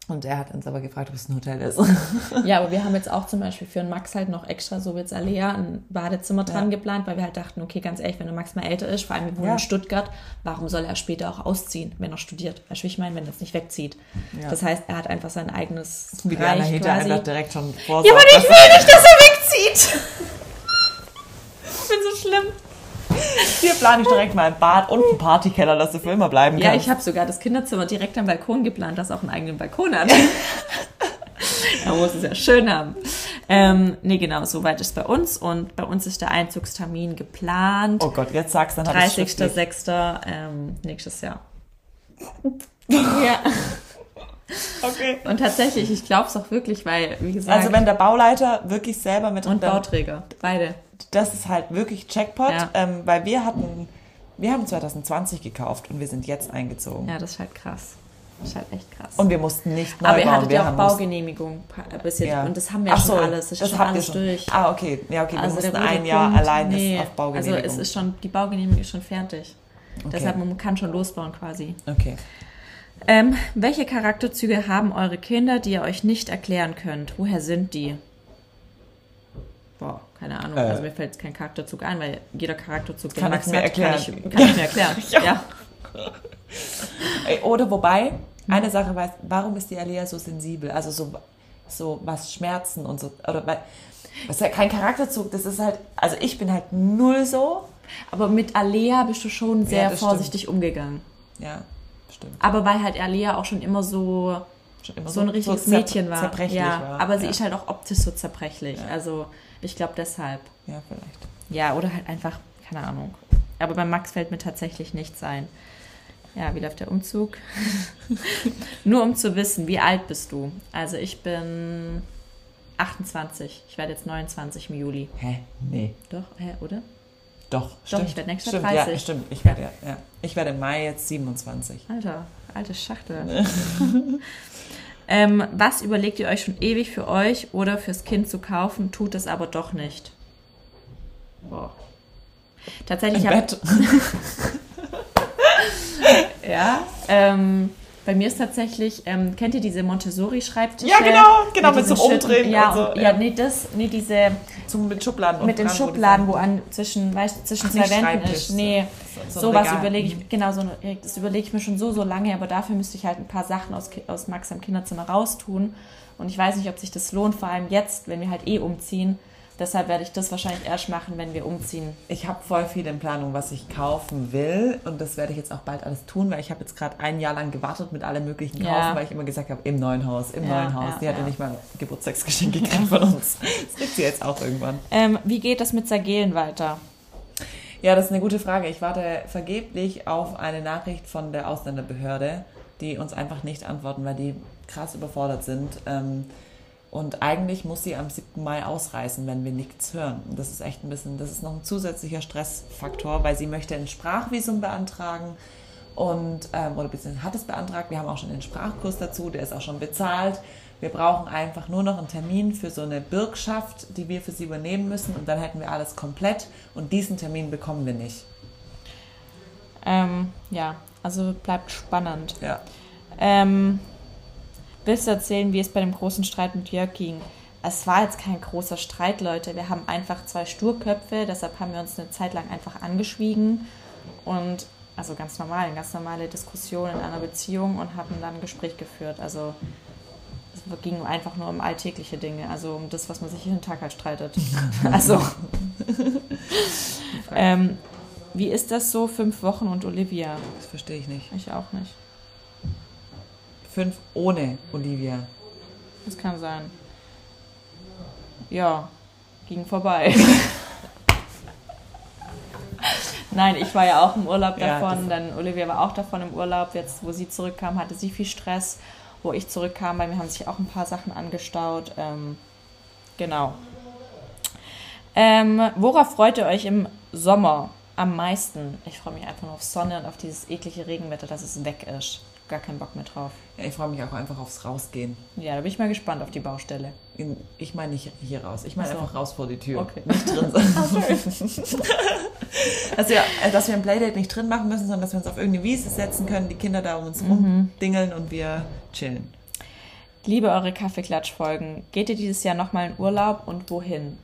A: Und er hat uns aber gefragt, ob es ein Hotel ist.
B: Ja, aber wir haben jetzt auch zum Beispiel für den Max halt noch extra, so wie jetzt Alea, ein Badezimmer dran
A: Ja.
B: geplant, weil wir halt dachten, okay, ganz ehrlich, wenn der Max mal älter ist, vor allem wir wohnen
A: Ja.
B: in Stuttgart, warum soll er später auch ausziehen, wenn er studiert? Weißt du, wie ich meine, wenn er es nicht wegzieht?
A: Ja.
B: Das heißt, er hat einfach sein eigenes
A: Wie
B: Reich
A: Anahita
B: quasi.
A: einfach direkt schon
B: Ja,
A: vorsorgt.
B: aber ich will nicht, dass er wegzieht! ich bin so schlimm.
A: Hier plane ich direkt mal ein Bad und einen Partykeller, dass du für immer bleiben
B: Ja,
A: kannst.
B: ich habe sogar das Kinderzimmer direkt am Balkon geplant, das auch einen eigenen Balkon hat. Man muss es ja schön haben. Ähm, nee, genau, soweit ist bei uns. Und bei uns ist der Einzugstermin geplant.
A: oh Gott, jetzt sagst du, dann habe ich
B: 30.06. Ähm, nächstes Jahr. ja,
A: Okay.
B: und tatsächlich, ich glaube es auch wirklich, weil, wie gesagt,
A: Also wenn der Bauleiter wirklich selber mit
B: und Bauträger, beide.
A: Das ist halt wirklich Jackpot,
B: Ja.
A: ähm, weil wir hatten, wir haben 2020 gekauft und wir sind jetzt eingezogen.
B: Ja, das ist halt krass. Das ist halt echt krass.
A: Und wir mussten nicht neu
B: Aber ihr
A: bauen.
B: hattet
A: wir
B: ja auch Baugenehmigung bis jetzt.
A: Ja.
B: Und das haben wir ja
A: Ach
B: schon
A: so,
B: alles. Das ist schon
A: ihr
B: alles
A: schon.
B: durch.
A: Ah, okay. Ja, okay. Wir
B: Also
A: mussten ein Jahr
B: Punkt,
A: allein
B: nee.
A: das auf Baugenehmigung.
B: Also es ist schon, die Baugenehmigung ist schon fertig.
A: Okay.
B: Deshalb man kann schon losbauen quasi.
A: okay.
B: Ähm, welche Charakterzüge haben eure Kinder, die ihr euch nicht erklären könnt? Woher sind die? Boah, keine Ahnung.
A: Äh.
B: Also mir fällt jetzt kein Charakterzug ein, weil jeder Charakterzug, den
A: Kann
B: Max
A: ich mir
B: hat,
A: erklären.
B: Kann ich, kann ich mir erklären. ja.
A: Ey, Oder wobei, eine Sache weiß, warum ist die Alia so sensibel? Also so, so was Schmerzen und so. Oder weil, das ist ja kein Charakterzug, das ist halt, also ich bin halt null so.
B: Aber mit Alea bist du schon sehr
A: Ja,
B: vorsichtig umgegangen.
A: Ja, stimmt.
B: Aber weil halt Alea auch schon immer so,
A: Schon immer
B: so ein richtiges
A: zer-
B: Mädchen war.
A: Zerbrechlich
B: ja,
A: war.
B: aber sie
A: ja.
B: ist halt auch optisch so zerbrechlich. Also ich glaube deshalb.
A: Ja, vielleicht.
B: Ja, oder halt einfach, keine Ahnung. Aber bei Max fällt mir tatsächlich nichts ein. Ja, wie läuft der Umzug? Nur um zu wissen, wie alt bist du? Also ich bin 28. Ich werde jetzt 29 im Juli.
A: Hä? Nee.
B: Doch, hä, oder?
A: Doch, stimmt.
B: ich werde nächstes Jahr
A: stimmt,
B: 30.
A: Ja, stimmt. Ich werde, ja. Ich werde im Mai jetzt 27.
B: Alter, alte Schachtel. ähm, was überlegt ihr euch schon ewig für euch oder fürs Kind zu kaufen, tut es aber doch nicht? Boah. Tatsächlich habe. Ja, ähm, bei mir ist tatsächlich, ähm, kennt ihr diese Montessori-Schreibtische?
A: Ja, genau, genau, mit so einem Umdrehen
B: Ja,
A: und so,
B: ja,
A: ja.
B: nee, das, nee, diese
A: Zum, mit Schubladen.
B: mit den Schubladen, wo an zwischen, weißt, du, zwischen
A: Ach,
B: zwei Wänden ist. Nee,
A: so- so Regal.
B: überlege ich, genau, so eine, das überlege ich mir schon so, so lange, aber dafür müsste ich halt ein paar Sachen aus, aus Max am Kinderzimmer raustun. Und ich weiß nicht, ob sich das lohnt, vor allem jetzt, wenn wir halt eh umziehen. Deshalb werde ich das wahrscheinlich erst machen, wenn wir umziehen.
A: Ich habe voll viel in Planung, was ich kaufen will. Und das werde ich jetzt auch bald alles tun, weil ich habe jetzt gerade ein Jahr lang gewartet mit allem möglichen kaufen,
B: Ja.
A: weil ich immer gesagt habe, im neuen Haus, im
B: Ja,
A: neuen Haus.
B: ja,
A: die hat ja
B: ja.
A: nicht mal Geburtstagsgeschenk gekriegt von uns. Das kriegt sie jetzt auch irgendwann.
B: Ähm, wie geht das mit Zergelen weiter?
A: Ja, das ist eine gute Frage. Ich warte vergeblich auf eine Nachricht von der Ausländerbehörde, die uns einfach nicht antworten, weil die krass überfordert sind. Ähm, Und eigentlich muss sie am 7. Mai ausreisen, wenn wir nichts hören. Und das ist echt ein bisschen, das ist noch ein zusätzlicher Stressfaktor, weil sie möchte ein Sprachvisum beantragen und ähm, oder beziehungsweise hat es beantragt. Wir haben auch schon den Sprachkurs dazu, der ist auch schon bezahlt. Wir brauchen einfach nur noch einen Termin für so eine Bürgschaft, die wir für sie übernehmen müssen und dann hätten wir alles komplett und diesen Termin bekommen wir nicht.
B: Ähm, ja, also bleibt spannend.
A: Ja.
B: Ähm, willst du erzählen, wie es bei dem großen Streit mit Jörg ging? Es war jetzt kein großer Streit, Leute. Wir haben einfach zwei Sturköpfe, deshalb haben wir uns eine Zeit lang einfach angeschwiegen und also ganz normal, eine ganz normale Diskussion in einer Beziehung und haben dann ein Gespräch geführt. Also ging einfach nur um alltägliche Dinge, also um das, was man sich jeden Tag halt streitet. also ähm, wie ist das so, fünf Wochen und Olivia?
A: Das verstehe ich nicht.
B: Ich auch nicht.
A: Fünf ohne Olivia.
B: Das kann sein. Ja, ging vorbei. Nein, ich war ja auch im Urlaub
A: Ja,
B: davon, dann Olivia war auch davon im Urlaub. Jetzt, wo sie zurückkam, hatte sie viel Stress. Wo ich zurückkam, bei mir haben sich auch ein paar Sachen angestaut. Ähm, genau. Ähm, worauf freut ihr euch im Sommer am meisten? Ich freue mich einfach nur auf Sonne und auf dieses eklige Regenwetter, dass es weg ist. Gar keinen Bock mehr drauf.
A: Ja, ich freue mich auch einfach aufs Rausgehen.
B: Ja, da bin ich mal gespannt auf die Baustelle.
A: In, ich meine nicht hier raus. Ich meine
B: so.
A: einfach raus vor die Tür.
B: Okay.
A: Nicht drin sein. dass, wir, äh, dass wir ein Playdate nicht drin machen müssen, sondern dass wir uns auf irgendeine Wiese setzen können, die Kinder da um uns rumdingeln und wir chillen.
B: Liebe eure Kaffeeklatsch-Folgen. Geht ihr dieses Jahr nochmal in Urlaub und wohin?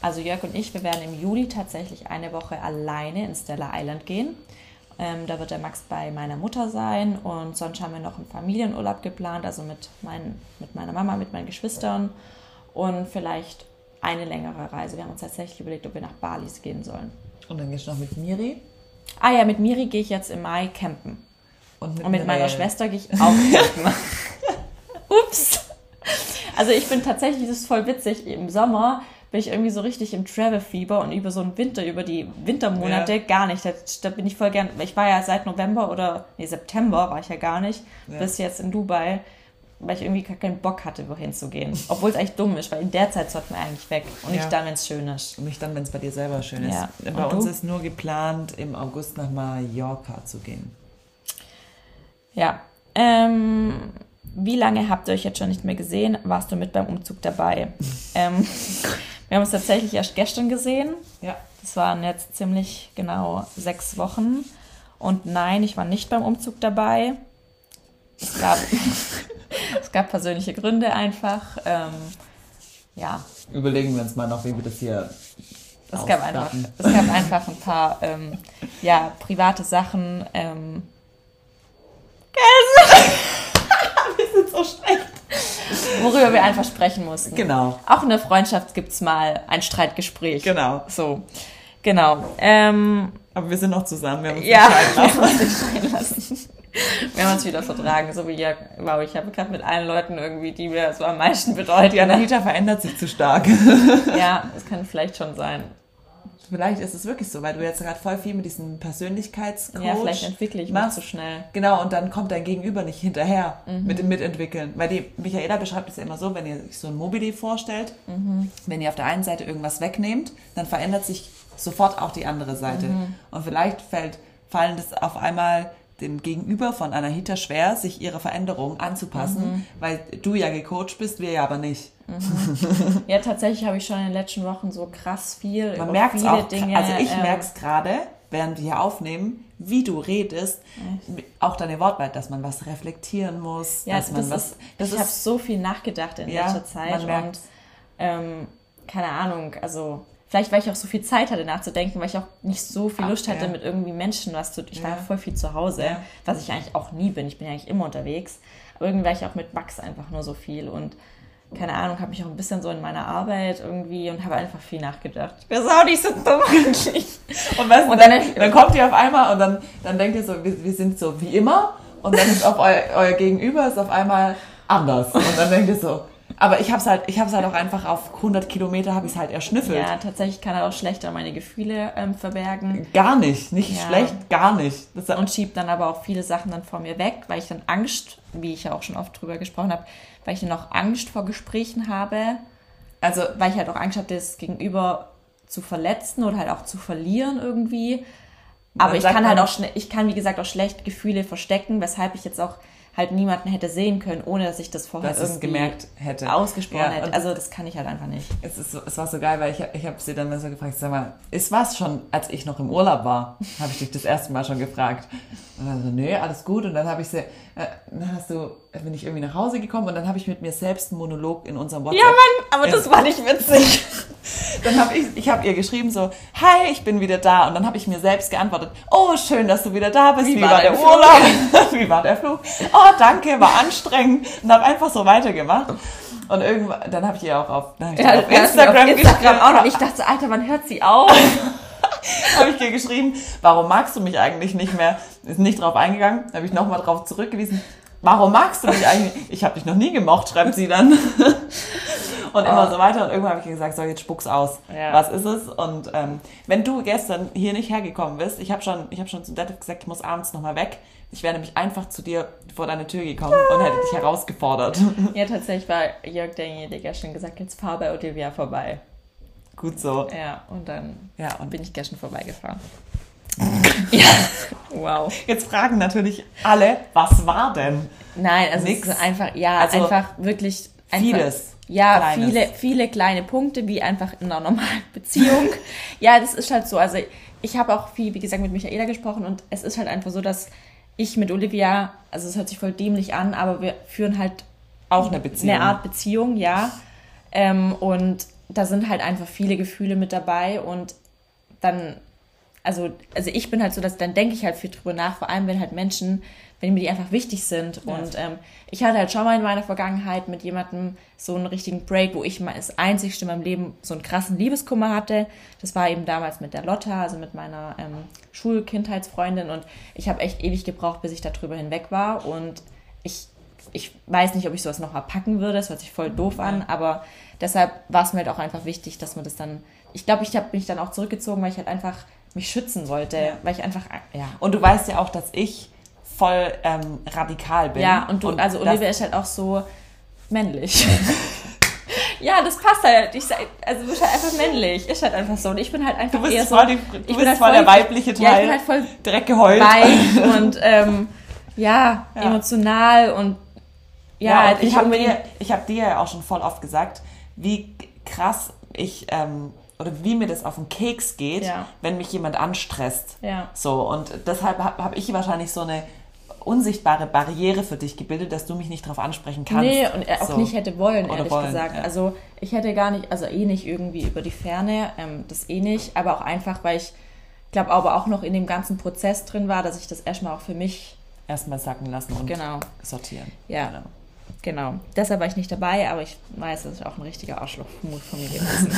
B: Also Jörg und ich, wir werden im Juli tatsächlich eine Woche alleine in Stella Island gehen. Ähm, da wird der Max bei meiner Mutter sein und sonst haben wir noch einen Familienurlaub geplant, also mit, mein, mit meiner Mama, mit meinen Geschwistern und vielleicht eine längere Reise. Wir haben uns tatsächlich überlegt, ob wir nach Bali gehen sollen.
A: Und dann gehst du noch mit Miri
B: Ah ja, mit Miri gehe ich jetzt im Mai campen.
A: Und mit,
B: Und mit meiner. Schwester gehe ich auch campen. Ups. Also ich bin tatsächlich, das ist voll witzig, im Sommer bin ich irgendwie so richtig im Travel-Fieber und über so einen Winter, über die Wintermonate
A: Ja.
B: gar nicht. Da, da bin ich voll gern, ich war ja seit November oder, nee, September war ich ja gar nicht,
A: Ja.
B: bis jetzt in Dubai, weil ich irgendwie gar keinen Bock hatte, wohin zu gehen. Obwohl es eigentlich dumm ist, weil in der Zeit sollte man eigentlich weg und
A: Ja.
B: nicht dann, wenn es schön ist.
A: Und nicht dann, wenn es bei dir selber schön ist.
B: Ja.
A: Bei uns
B: du?
A: ist nur geplant, im August nach Mallorca zu gehen.
B: Ja. Ähm, wie lange habt ihr euch jetzt schon nicht mehr gesehen? Warst du mit beim Umzug dabei? ähm, wir haben uns tatsächlich erst gestern gesehen.
A: Ja.
B: Das waren jetzt ziemlich genau sechs Wochen. Und nein, ich war nicht beim Umzug dabei. Es gab, es gab persönliche Gründe einfach. Ähm, ja,
A: Überlegen wir uns mal noch, wie wir das hier
B: es gab, einfach, es gab einfach ein paar ähm, ja, private Sachen. Ähm,
A: wir sind so schlecht.
B: Worüber wir einfach sprechen mussten.
A: Genau.
B: Auch in der Freundschaft gibt's mal ein Streitgespräch.
A: Genau.
B: So. Genau. Ähm,
A: Aber wir sind noch zusammen. Wir haben uns
B: ja,
A: nicht
B: wir haben uns nicht lassen. Wir haben uns wieder vertragen, so wie ja, wow, ich habe gerade mit allen Leuten irgendwie, die mir so am meisten bedeuten.
A: Die Anahita verändert sich zu stark.
B: Ja, das kann vielleicht schon sein.
A: Vielleicht ist es wirklich so, weil du jetzt gerade voll viel mit diesem Persönlichkeitscoach
B: Ja, vielleicht entwickle ich
A: machst.
B: zu schnell.
A: Genau, und dann kommt dein Gegenüber nicht hinterher
B: Mhm.
A: mit dem Mitentwickeln. Weil die Michaela beschreibt es ja immer so, wenn ihr euch so ein Mobile vorstellt,
B: Mhm.
A: wenn ihr auf der einen Seite irgendwas wegnehmt, dann verändert sich sofort auch die andere Seite.
B: Mhm.
A: Und vielleicht fällt, fallen das auf einmal dem Gegenüber von Anahita schwer, sich ihrer Veränderung anzupassen,
B: Mhm.
A: weil du ja gecoacht bist, wir ja aber nicht.
B: Ja, tatsächlich habe ich schon in den letzten Wochen so krass viel
A: Man
B: über viele
A: auch,
B: Dinge.
A: also ich
B: ähm,
A: merke es gerade, während wir hier aufnehmen, wie du redest, auch deine Wortwahl, dass man was reflektieren muss,
B: Ja,
A: dass man was,
B: ist,
A: das
B: ich habe so viel nachgedacht in
A: Ja,
B: letzter Zeit und ähm, keine Ahnung, also vielleicht weil ich auch so viel Zeit hatte nachzudenken, weil ich auch nicht so viel
A: Ach,
B: Lust hatte
A: ja.
B: mit irgendwie Menschen was zu Ich war
A: Ja.
B: voll viel zu Hause,
A: Ja.
B: was ich eigentlich auch nie bin. Ich bin ja eigentlich immer unterwegs. Aber irgendwie war ich auch mit Max einfach nur so viel und keine Ahnung, habe mich auch ein bisschen so in meiner Arbeit irgendwie und habe einfach viel nachgedacht. Ich bin auch nicht so dumm eigentlich.
A: und, weißt,
B: und
A: dann,
B: dann-
A: dann, kommt ihr auf einmal und dann, dann denkt ihr so, wir, wir sind so wie immer und dann ist auf euer, euer Gegenüber ist auf einmal anders und dann denkt ihr so, aber ich hab's halt, ich hab's halt auch einfach auf 100 Kilometer habe ich es halt erschnüffelt.
B: Ja, tatsächlich kann er auch schlechter meine Gefühle ähm, verbergen.
A: Gar nicht, nicht
B: Ja.
A: schlecht, gar nicht. Das,
B: und schiebt dann aber auch viele Sachen dann vor mir weg, weil ich dann Angst, wie ich ja auch schon oft drüber gesprochen habe, weil ich dann auch Angst vor Gesprächen habe,
A: also
B: weil ich halt auch Angst habe, das Gegenüber zu verletzen oder halt auch zu verlieren irgendwie. Aber ich kann halt auch schnell, ich kann wie gesagt auch schlecht Gefühle verstecken, weshalb ich jetzt auch halt niemanden hätte sehen können, ohne dass ich das vorher
A: dass
B: irgendwie
A: gemerkt hätte.
B: ausgesprochen
A: Ja,
B: hätte. Also das kann ich halt einfach nicht.
A: Es, ist so, es war so geil, weil ich, ich habe sie dann so gefragt, sag mal, ist was schon, als ich noch im Urlaub war, habe ich dich das erste Mal schon gefragt. Und dann so, nee, alles gut. Und dann habe ich sie, äh, dann hast du, bin ich irgendwie nach Hause gekommen und dann habe ich mit mir selbst einen Monolog in unserem WhatsApp.
B: Ja, Mann, aber das war nicht witzig.
A: Dann habe ich, ich habe ihr geschrieben so, hi, ich bin wieder da. Und dann habe ich mir selbst geantwortet, oh, schön, dass du wieder da bist. Wie, war, der
B: dein
A: Urlaub? Wie war der Flug? Oh, danke, war anstrengend. Und habe einfach so weitergemacht. Und irgendwann, dann habe ich ihr auch auf, dann
B: Ja,
A: auf Instagram,
B: auf Instagram
A: geschrieben,
B: auch noch. Ich dachte Alter, wann hört sie auf?
A: habe ich dir geschrieben, warum magst du mich eigentlich nicht mehr? Ist nicht drauf eingegangen, habe ich nochmal drauf zurückgewiesen. Warum magst du mich eigentlich? Ich habe dich noch nie gemocht, schreibt sie dann. Und immer so weiter. Und irgendwann habe ich gesagt, so jetzt spuck's aus.
B: Ja.
A: Was ist es? Und ähm, wenn du gestern hier nicht hergekommen bist, ich habe schon, ich habe schon zu Detlef gesagt, ich muss abends nochmal weg. Ich wäre nämlich einfach zu dir vor deine Tür gekommen und hätte dich herausgefordert.
B: Ja, tatsächlich war Jörg derjenige, der schon gesagt hat, jetzt fahr bei Olivia vorbei.
A: Gut so.
B: Ja, und dann
A: Ja, und
B: bin ich gestern vorbeigefahren. Ja, wow.
A: jetzt fragen natürlich alle, was war denn?
B: Nein, also
A: Nix.
B: es ist einfach, ja,
A: Also
B: einfach wirklich einfach,
A: vieles
B: Ja,
A: Kleines.
B: viele, viele kleine Punkte, wie einfach in einer normalen Beziehung. ja, das ist halt so. Also ich habe auch viel, wie gesagt, mit Michaela gesprochen und es ist halt einfach so, dass ich mit Olivia, also es hört sich voll dämlich an, aber wir führen halt
A: Auch eine Beziehung.
B: eine Art Beziehung, ja. Ähm, und da sind halt einfach viele Gefühle mit dabei und dann, also, also ich bin halt so, dass dann denke ich halt viel drüber nach, vor allem wenn halt Menschen, wenn mir die einfach wichtig sind. Und ähm, ich hatte halt schon mal in meiner Vergangenheit mit jemandem so einen richtigen Break, wo ich mal das einzigste in meinem Leben so einen krassen Liebeskummer hatte. Das war eben damals mit der Lotta, also mit meiner ähm, Schulkindheitsfreundin. Und ich habe echt ewig gebraucht, bis ich darüber hinweg war. Und ich, ich weiß nicht, ob ich sowas noch mal packen würde. Das hört sich voll doof an. Aber deshalb war es mir halt auch einfach wichtig, dass man das dann. Ich glaube, ich habe mich dann auch zurückgezogen, weil ich halt einfach mich schützen wollte.
A: Ja.
B: Weil ich einfach, ja.
A: Und du weißt ja auch, dass ich voll ähm, radikal bin.
B: Ja, und du, also
A: das-
B: Olivia ist halt auch so männlich. ja, das passt halt. Ich sag, also du bist halt einfach männlich. Ist halt einfach so. Und ich bin halt einfach
A: Du bist
B: eher
A: voll,
B: so.
A: die,
B: ich
A: du
B: bin
A: bist
B: halt
A: voll der weibliche Teil.
B: Ja, ich bin halt voll
A: direkt geheult.
B: weich und ähm, ja,
A: Ja.
B: emotional und ja,
A: Ja, und ich habe dir, ich hab dir ja auch schon voll oft gesagt, wie krass ich ähm, oder wie mir das auf den Keks geht,
B: Ja.
A: wenn mich jemand anstresst.
B: Ja.
A: So und deshalb habe hab ich wahrscheinlich so eine unsichtbare Barriere für dich gebildet, dass du mich nicht darauf ansprechen kannst.
B: Nee, und er auch
A: So.
B: nicht hätte wollen,
A: Oder
B: ehrlich
A: wollen,
B: gesagt.
A: ja.
B: Also ich hätte gar nicht, also eh nicht irgendwie über die Ferne, ähm, das eh nicht, aber auch einfach, weil ich glaube aber auch noch in dem ganzen Prozess drin war, dass ich das erstmal auch für mich
A: erstmal sacken lassen und
B: Genau.
A: sortieren.
B: Ja.
A: Genau.
B: Genau. Deshalb war ich nicht dabei, aber ich weiß, das ist auch ein richtiger Arschloch-Mut von mir gewesen.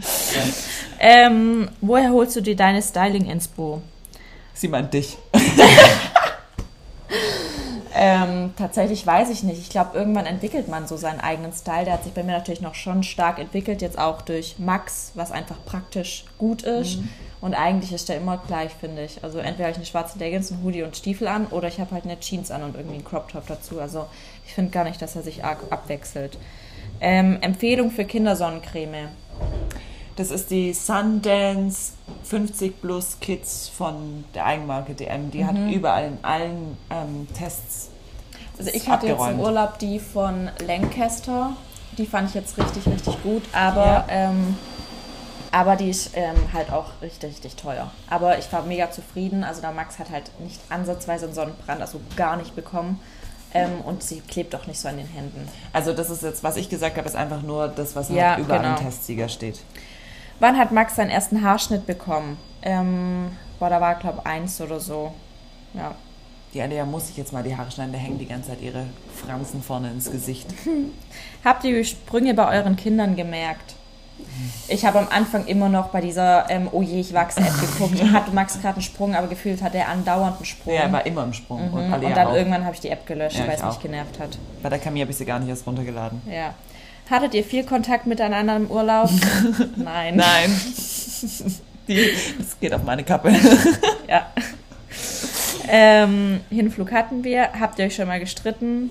B: ähm, woher holst du dir deine Styling-Inspo?
A: Sie meint dich.
B: Ähm, tatsächlich weiß ich nicht. Ich glaube, irgendwann entwickelt man so seinen eigenen Style. Der hat sich bei mir natürlich noch schon stark entwickelt, jetzt auch durch Max, was einfach praktisch gut ist. Und eigentlich ist der immer gleich, finde ich. Also entweder habe ich eine schwarze Leggings, einen Hoodie und Stiefel an oder ich habe halt eine Jeans an und irgendwie einen Crop Top dazu. Also ich finde gar nicht, dass er sich arg abwechselt. Ähm, Empfehlung für Kindersonnencreme.
A: Das ist die Sundance 50 Plus Kids von der Eigenmarke DM. Die hat überall in allen ähm, Tests.
B: Also ich hatte jetzt im
A: abgeräumt.
B: Urlaub die von Lancaster. Die fand ich jetzt richtig, richtig gut. Aber,
A: Ja.
B: ähm, aber die ist ähm, halt auch richtig, richtig teuer. Aber ich war mega zufrieden. Also der Max hat halt nicht ansatzweise einen Sonnenbrand, also gar nicht bekommen. Ähm, und sie klebt auch nicht so an den Händen.
A: Also das ist jetzt, was ich gesagt habe, ist einfach nur das, was
B: Ja,
A: halt überall
B: genau.
A: im Testsieger steht.
B: Wann hat Max seinen ersten Haarschnitt bekommen? Ähm, boah, da war, glaube ich, eins oder so. Ja.
A: Die Alia muss sich jetzt mal die Haare schneiden, da hängen die ganze Zeit ihre Fransen vorne ins Gesicht.
B: Habt ihr Sprünge bei euren Kindern gemerkt? Ich habe am Anfang immer noch bei dieser ähm, Oh je, ich wachse App geguckt. Hat Max gerade einen Sprung, aber gefühlt hat er andauernd einen Sprung.
A: Ja, er war immer im Sprung. Und,
B: Mhm.
A: Alia
B: Und dann
A: auch.
B: irgendwann habe ich die App gelöscht,
A: Ja,
B: weil es mich genervt hat.
A: Bei der Camille habe ich sie gar nicht erst runtergeladen.
B: Ja. Hattet ihr viel Kontakt miteinander im Urlaub? Nein.
A: Nein. Die, das geht auf meine Kappe.
B: Ja. Ähm, Hinflug hatten wir. Habt ihr euch schon mal gestritten?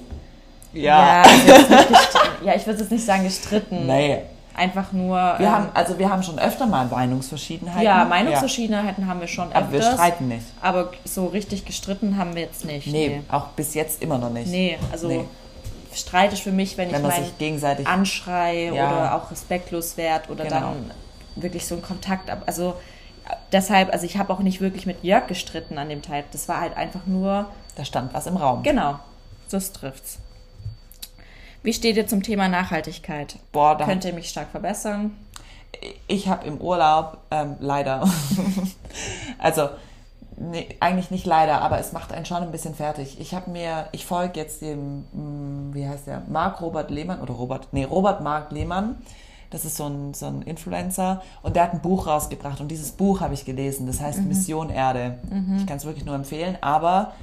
A: Ja.
B: also gestritten. ja ich würde jetzt nicht sagen gestritten.
A: Nee.
B: Einfach nur.
A: Wir
B: ähm,
A: haben, also wir haben schon öfter mal Meinungsverschiedenheiten.
B: ja, Meinungsverschiedenheiten haben wir schon
A: Aber wir streiten nicht.
B: Aber so richtig gestritten haben wir jetzt nicht.
A: Nee, auch bis jetzt immer noch nicht.
B: Nee, also
A: Nee.
B: Streit ist für mich, wenn,
A: Wenn
B: ich meinen
A: sich gegenseitig.
B: Anschrei
A: Ja.
B: oder auch respektlos werd oder
A: Genau.
B: dann wirklich so ein Kontakt ab. Also deshalb, also ich habe auch nicht wirklich mit Jörg gestritten an dem Teil. Das war halt einfach nur,
A: Da stand was im Raum.
B: genau, das trifft's. Wie steht ihr zum Thema Nachhaltigkeit?
A: Boah, da
B: Könnt ihr mich stark verbessern?
A: ich habe im Urlaub ähm, leider, also nee, eigentlich nicht leider, aber es macht einen schon ein bisschen fertig. Ich habe mir, ich folge jetzt dem, mh, wie heißt der, Marc Robert Lehmann oder Robert, nee, Robert Marc Lehmann. Das ist so ein, so ein Influencer und der hat ein Buch rausgebracht und dieses Buch habe ich gelesen. Das heißt Mission Erde. Ich kann es wirklich nur empfehlen, aber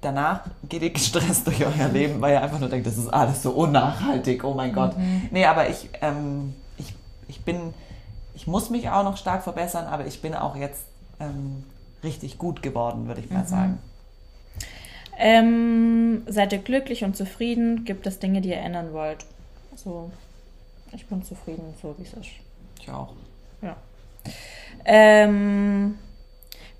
A: danach geht ihr gestresst durch euer Leben, weil ihr einfach nur denkt, das ist alles so unnachhaltig, oh mein Gott. Nee, aber ich, ähm, ich, ich bin, ich muss mich auch noch stark verbessern, aber ich bin auch jetzt ähm, richtig gut geworden, würde ich mal sagen.
B: Ähm, seid ihr glücklich und zufrieden? Gibt es Dinge, die ihr ändern wollt? So, ich bin zufrieden, so wie es ist.
A: Ich auch.
B: Ja. Ähm,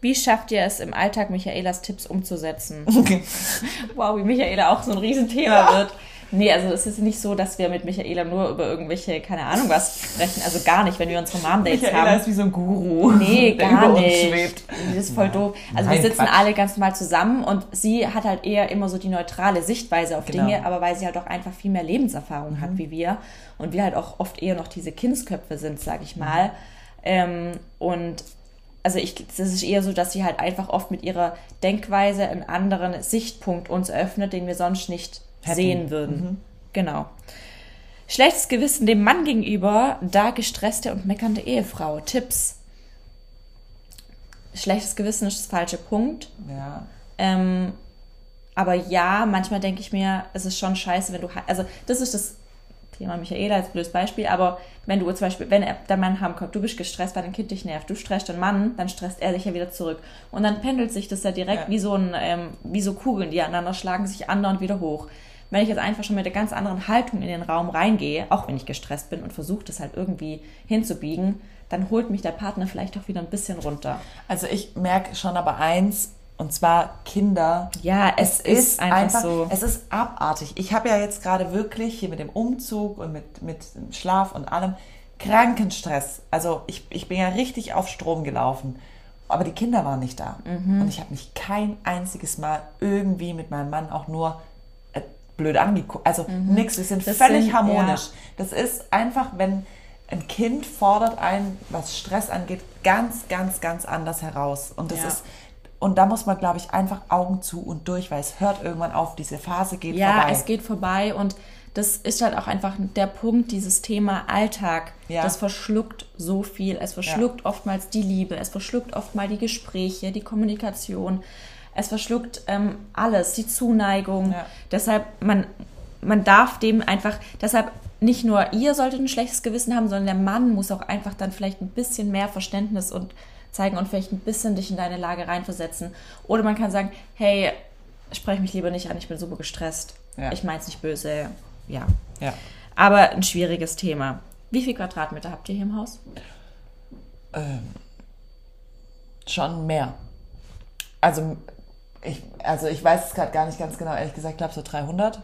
B: wie schafft ihr es im Alltag, Michaelas Tipps umzusetzen? wow, wie Michaela auch so ein Riesenthema wird. Nee, also es ist nicht so, dass wir mit Michaela nur über irgendwelche, keine Ahnung was sprechen. Also gar nicht, wenn wir unsere Mom-Dates
A: Michaela
B: haben.
A: ist wie so ein Guru,
B: Nee, gar nicht. Das ist voll doof. Also
A: Nein,
B: wir sitzen
A: Quatsch.
B: alle ganz normal zusammen und sie hat halt eher immer so die neutrale Sichtweise auf
A: Genau. Mhm.
B: Dinge, aber weil sie halt auch einfach viel mehr Lebenserfahrung hat wie wir und wir halt auch oft eher noch diese Kindsköpfe sind, sag ich mal.
A: Mhm.
B: Ähm, und also ich, das ist eher so, dass sie halt einfach oft mit ihrer Denkweise einen anderen Sichtpunkt uns öffnet, den wir sonst nicht
A: Hätten.
B: sehen würden. Genau. Schlechtes Gewissen dem Mann gegenüber, da gestresste und meckernde Ehefrau. Tipps. Schlechtes Gewissen ist das falsche Punkt.
A: Ja.
B: Ähm, aber ja, manchmal denke ich mir, es ist schon scheiße, wenn du. Also, das ist das Thema Michaela als blödes Beispiel, aber wenn du zum Beispiel, wenn er, der Mann heimkommt, du bist gestresst, weil dein Kind dich nervt, du stresst den Mann, dann stresst er dich ja wieder zurück. Und dann pendelt sich das ja direkt
A: Ja.
B: wie so ein, ähm, wie so Kugeln, die aneinander schlagen, sich andauernd wieder hoch. Wenn ich jetzt einfach schon mit einer ganz anderen Haltung in den Raum reingehe, auch wenn ich gestresst bin und versuche das halt irgendwie hinzubiegen, dann holt mich der Partner vielleicht auch wieder ein bisschen runter.
A: Also ich merke schon aber eins, und zwar Kinder.
B: Ja, es, ist, einfach, so.
A: Es ist abartig. Ich habe ja jetzt gerade wirklich hier mit dem Umzug und mit, mit dem Schlaf und allem Krankenstress. Also ich, ich bin ja richtig auf Strom gelaufen. Aber die Kinder waren nicht da.
B: Mhm.
A: Und ich habe mich kein einziges Mal irgendwie mit meinem Mann auch nur äh, blöd angeguckt. Also nix, wir sind
B: Mhm. Das
A: völlig
B: sind-
A: harmonisch. Das ist einfach, wenn ein Kind fordert einen, was Stress angeht, ganz, ganz, ganz anders heraus. Und das
B: Ja.
A: ist, Und da muss man, glaube ich, einfach Augen zu und durch, weil es hört irgendwann auf, diese Phase geht
B: ja,
A: vorbei.
B: es geht vorbei und das ist halt auch einfach der Punkt, dieses Thema Alltag.
A: Ja.
B: Das verschluckt so viel. Es verschluckt oftmals die Liebe, es verschluckt oftmals die Gespräche, die Kommunikation. Es verschluckt ähm, alles, die Zuneigung.
A: Ja.
B: Deshalb, man, man darf dem einfach, deshalb nicht nur ihr solltet ein schlechtes Gewissen haben, sondern der Mann muss auch einfach dann vielleicht ein bisschen mehr Verständnis und zeigen und vielleicht ein bisschen dich in deine Lage reinversetzen. Oder man kann sagen, hey, sprech mich lieber nicht an, ich bin super gestresst.
A: Ja.
B: Ich meine es nicht böse. Ja.
A: ja.
B: Aber ein schwieriges Thema. Wie viel Quadratmeter habt ihr hier im Haus?
A: Schon mehr. Also ich, also ich weiß es gerade gar nicht ganz genau, ehrlich gesagt, ich glaube so 300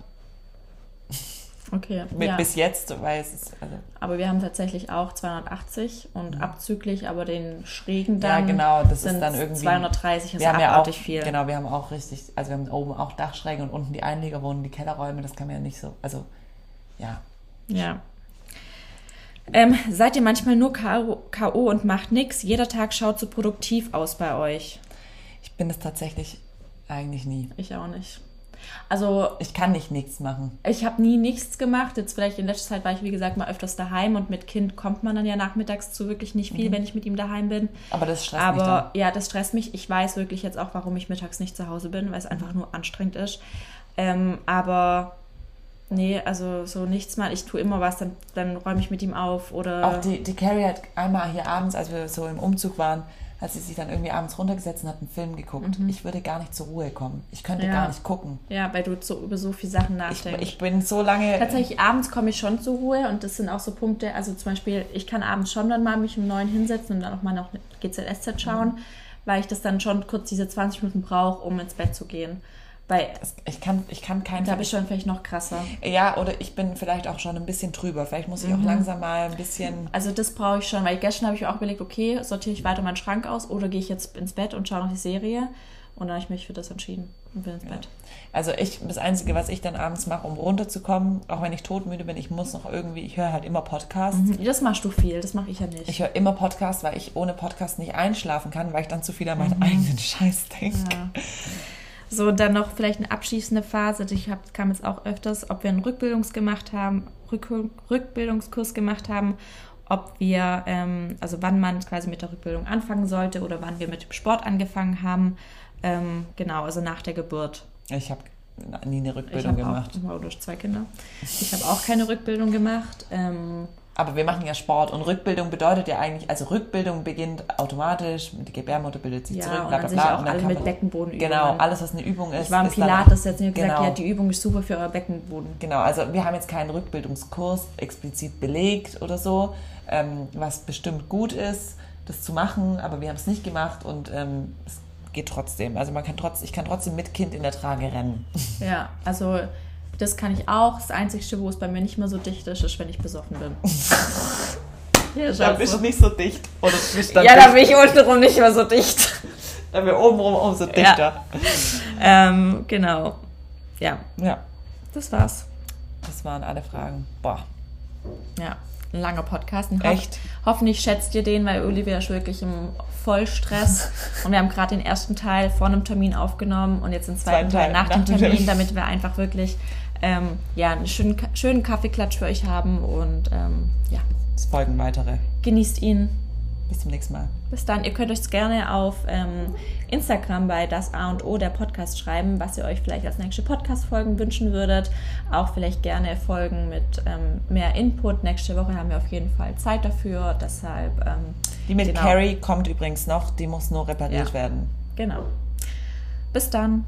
B: Okay.
A: mit
B: ja.
A: bis jetzt, weil es ist, also,
B: Aber wir haben tatsächlich auch 280 und abzüglich aber den schrägen
A: Mhm. ja
B: dann
A: genau, das
B: sind
A: ist dann irgendwie
B: 230, also
A: wir haben ja auch,
B: abartig viel.
A: genau, wir haben auch richtig, also wir haben oben auch Dachschrägen und unten die Einlegerwohnungen, die Kellerräume, das kann man ja nicht so, also ja,
B: Ja. Ähm, seid ihr manchmal nur K.O. Und macht nix? Jeder Tag schaut so produktiv aus bei euch.
A: ich bin es tatsächlich eigentlich nie.
B: Ich auch nicht. Also
A: Ich kann nicht nichts machen.
B: ich habe nie nichts gemacht. Jetzt vielleicht in letzter Zeit war ich, wie gesagt, mal öfters daheim und mit Kind kommt man dann ja nachmittags zu wirklich nicht viel, wenn ich mit ihm daheim bin.
A: Aber das stresst Mhm. mich
B: Aber ja, das stresst mich. Ich weiß wirklich jetzt auch, warum ich mittags nicht zu Hause bin, weil es einfach nur anstrengend ist. Ähm, aber nee, also so nichts mal. Ich tue immer was, dann, dann räume ich mit ihm auf oder.
A: Auch die, die Carrie hat einmal hier abends, als wir so im Umzug waren, hat sie sich dann irgendwie abends runtergesetzt und hat einen Film geguckt. Ich würde gar nicht zur Ruhe kommen. Ich könnte
B: Mhm. Ja.
A: gar nicht gucken.
B: ja, weil du so über so viele Sachen
A: Ich,
B: nachdenkst.
A: ich bin so lange.
B: Tatsächlich abends komme ich schon zur Ruhe und das sind auch so Punkte, also zum Beispiel, ich kann abends schon dann mal mich um neun hinsetzen und dann auch mal noch GZSZ schauen, weil ich das dann schon kurz diese 20 Minuten brauche, um ins Bett zu gehen. Weil
A: Ich kann, ich kann keinen
B: da bist du dann vielleicht noch krasser.
A: Ja, oder ich bin vielleicht auch schon ein bisschen drüber. Vielleicht muss ich auch langsam mal ein bisschen.
B: Also das brauche ich schon, weil gestern habe ich auch überlegt, okay, sortiere ich weiter meinen Schrank aus oder gehe ich jetzt ins Bett und schaue noch die Serie? Und dann habe ich mich für das entschieden und bin ins Bett.
A: Also ich, das Einzige, was ich dann abends mache, um runterzukommen, auch wenn ich todmüde bin, ich muss noch irgendwie, ich höre halt immer Podcasts.
B: Das machst du viel, das mache ich ja nicht.
A: Ich höre immer Podcasts, weil ich ohne Podcast nicht einschlafen kann, weil ich dann zu viel an meinen eigenen Scheiß denke.
B: Ja. So, dann noch vielleicht eine abschließende Phase. Ich hab, kam jetzt auch öfters, ob wir einen Rückbildungs gemacht haben, Rück, Rückbildungskurs gemacht haben, ob wir, ähm, also wann man quasi mit der Rückbildung anfangen sollte oder wann wir mit dem Sport angefangen haben. Ähm, genau, also nach der Geburt.
A: Ich habe nie eine
B: Ich
A: Rückbildung
B: habe
A: gemacht.
B: auch wow, zwei Kinder. Ich habe auch keine Rückbildung gemacht. Ähm,
A: Aber wir machen ja Sport und Rückbildung bedeutet ja eigentlich, also Rückbildung beginnt automatisch, die Gebärmutter bildet sich
B: ja,
A: zurück, bla bla bla.
B: auch
A: und dann
B: alle mit Beckenbodenübungen.
A: Genau, alles, was eine Übung ist.
B: Ich war im Pilates, jetzt mir gesagt,
A: Genau.
B: ja, die Übung ist super für euer Beckenboden.
A: Genau, also wir haben jetzt keinen Rückbildungskurs explizit belegt oder so, ähm, was bestimmt gut ist, das zu machen, aber wir haben es nicht gemacht und ähm, es geht trotzdem. Also man kann trotz, ich kann trotzdem mit Kind in der Trage rennen.
B: Ja, also das kann ich auch. Das Einzige, wo es bei mir nicht mehr so dicht ist, ist, wenn ich besoffen bin. ja, ist auch so.
A: nicht so dicht. Oder bist
B: ja, da bin ich untenrum nicht mehr so dicht.
A: dann wir obenrum umso dichter.
B: Ähm, genau. Ja,
A: Ja.
B: das war's.
A: das waren alle Fragen. Boah,
B: Ja, ein langer Podcast. Und
A: Echt?
B: hoffentlich schätzt ihr den, weil Olivia ist wirklich im Vollstress. und wir haben gerade den ersten Teil vor einem Termin aufgenommen und jetzt den zweiten
A: Zweiten Teil
B: nach dem
A: nach dem
B: Termin,
A: Termin.
B: damit wir einfach wirklich ähm, ja, einen schönen, schönen Kaffeeklatsch für euch haben und ähm, ja,
A: es folgen weitere.
B: genießt ihn.
A: Bis zum nächsten Mal.
B: Bis dann. Ihr könnt euch gerne auf ähm, Instagram bei das A und O der Podcast schreiben, was ihr euch vielleicht als nächste Podcast-Folgen wünschen würdet. Auch vielleicht gerne Folgen mit ähm, mehr Input. Nächste Woche haben wir auf jeden Fall Zeit dafür. Deshalb, ähm,
A: Die mit
B: Genau.
A: Carrie kommt übrigens noch, die muss nur repariert
B: Ja.
A: werden.
B: genau. Bis dann.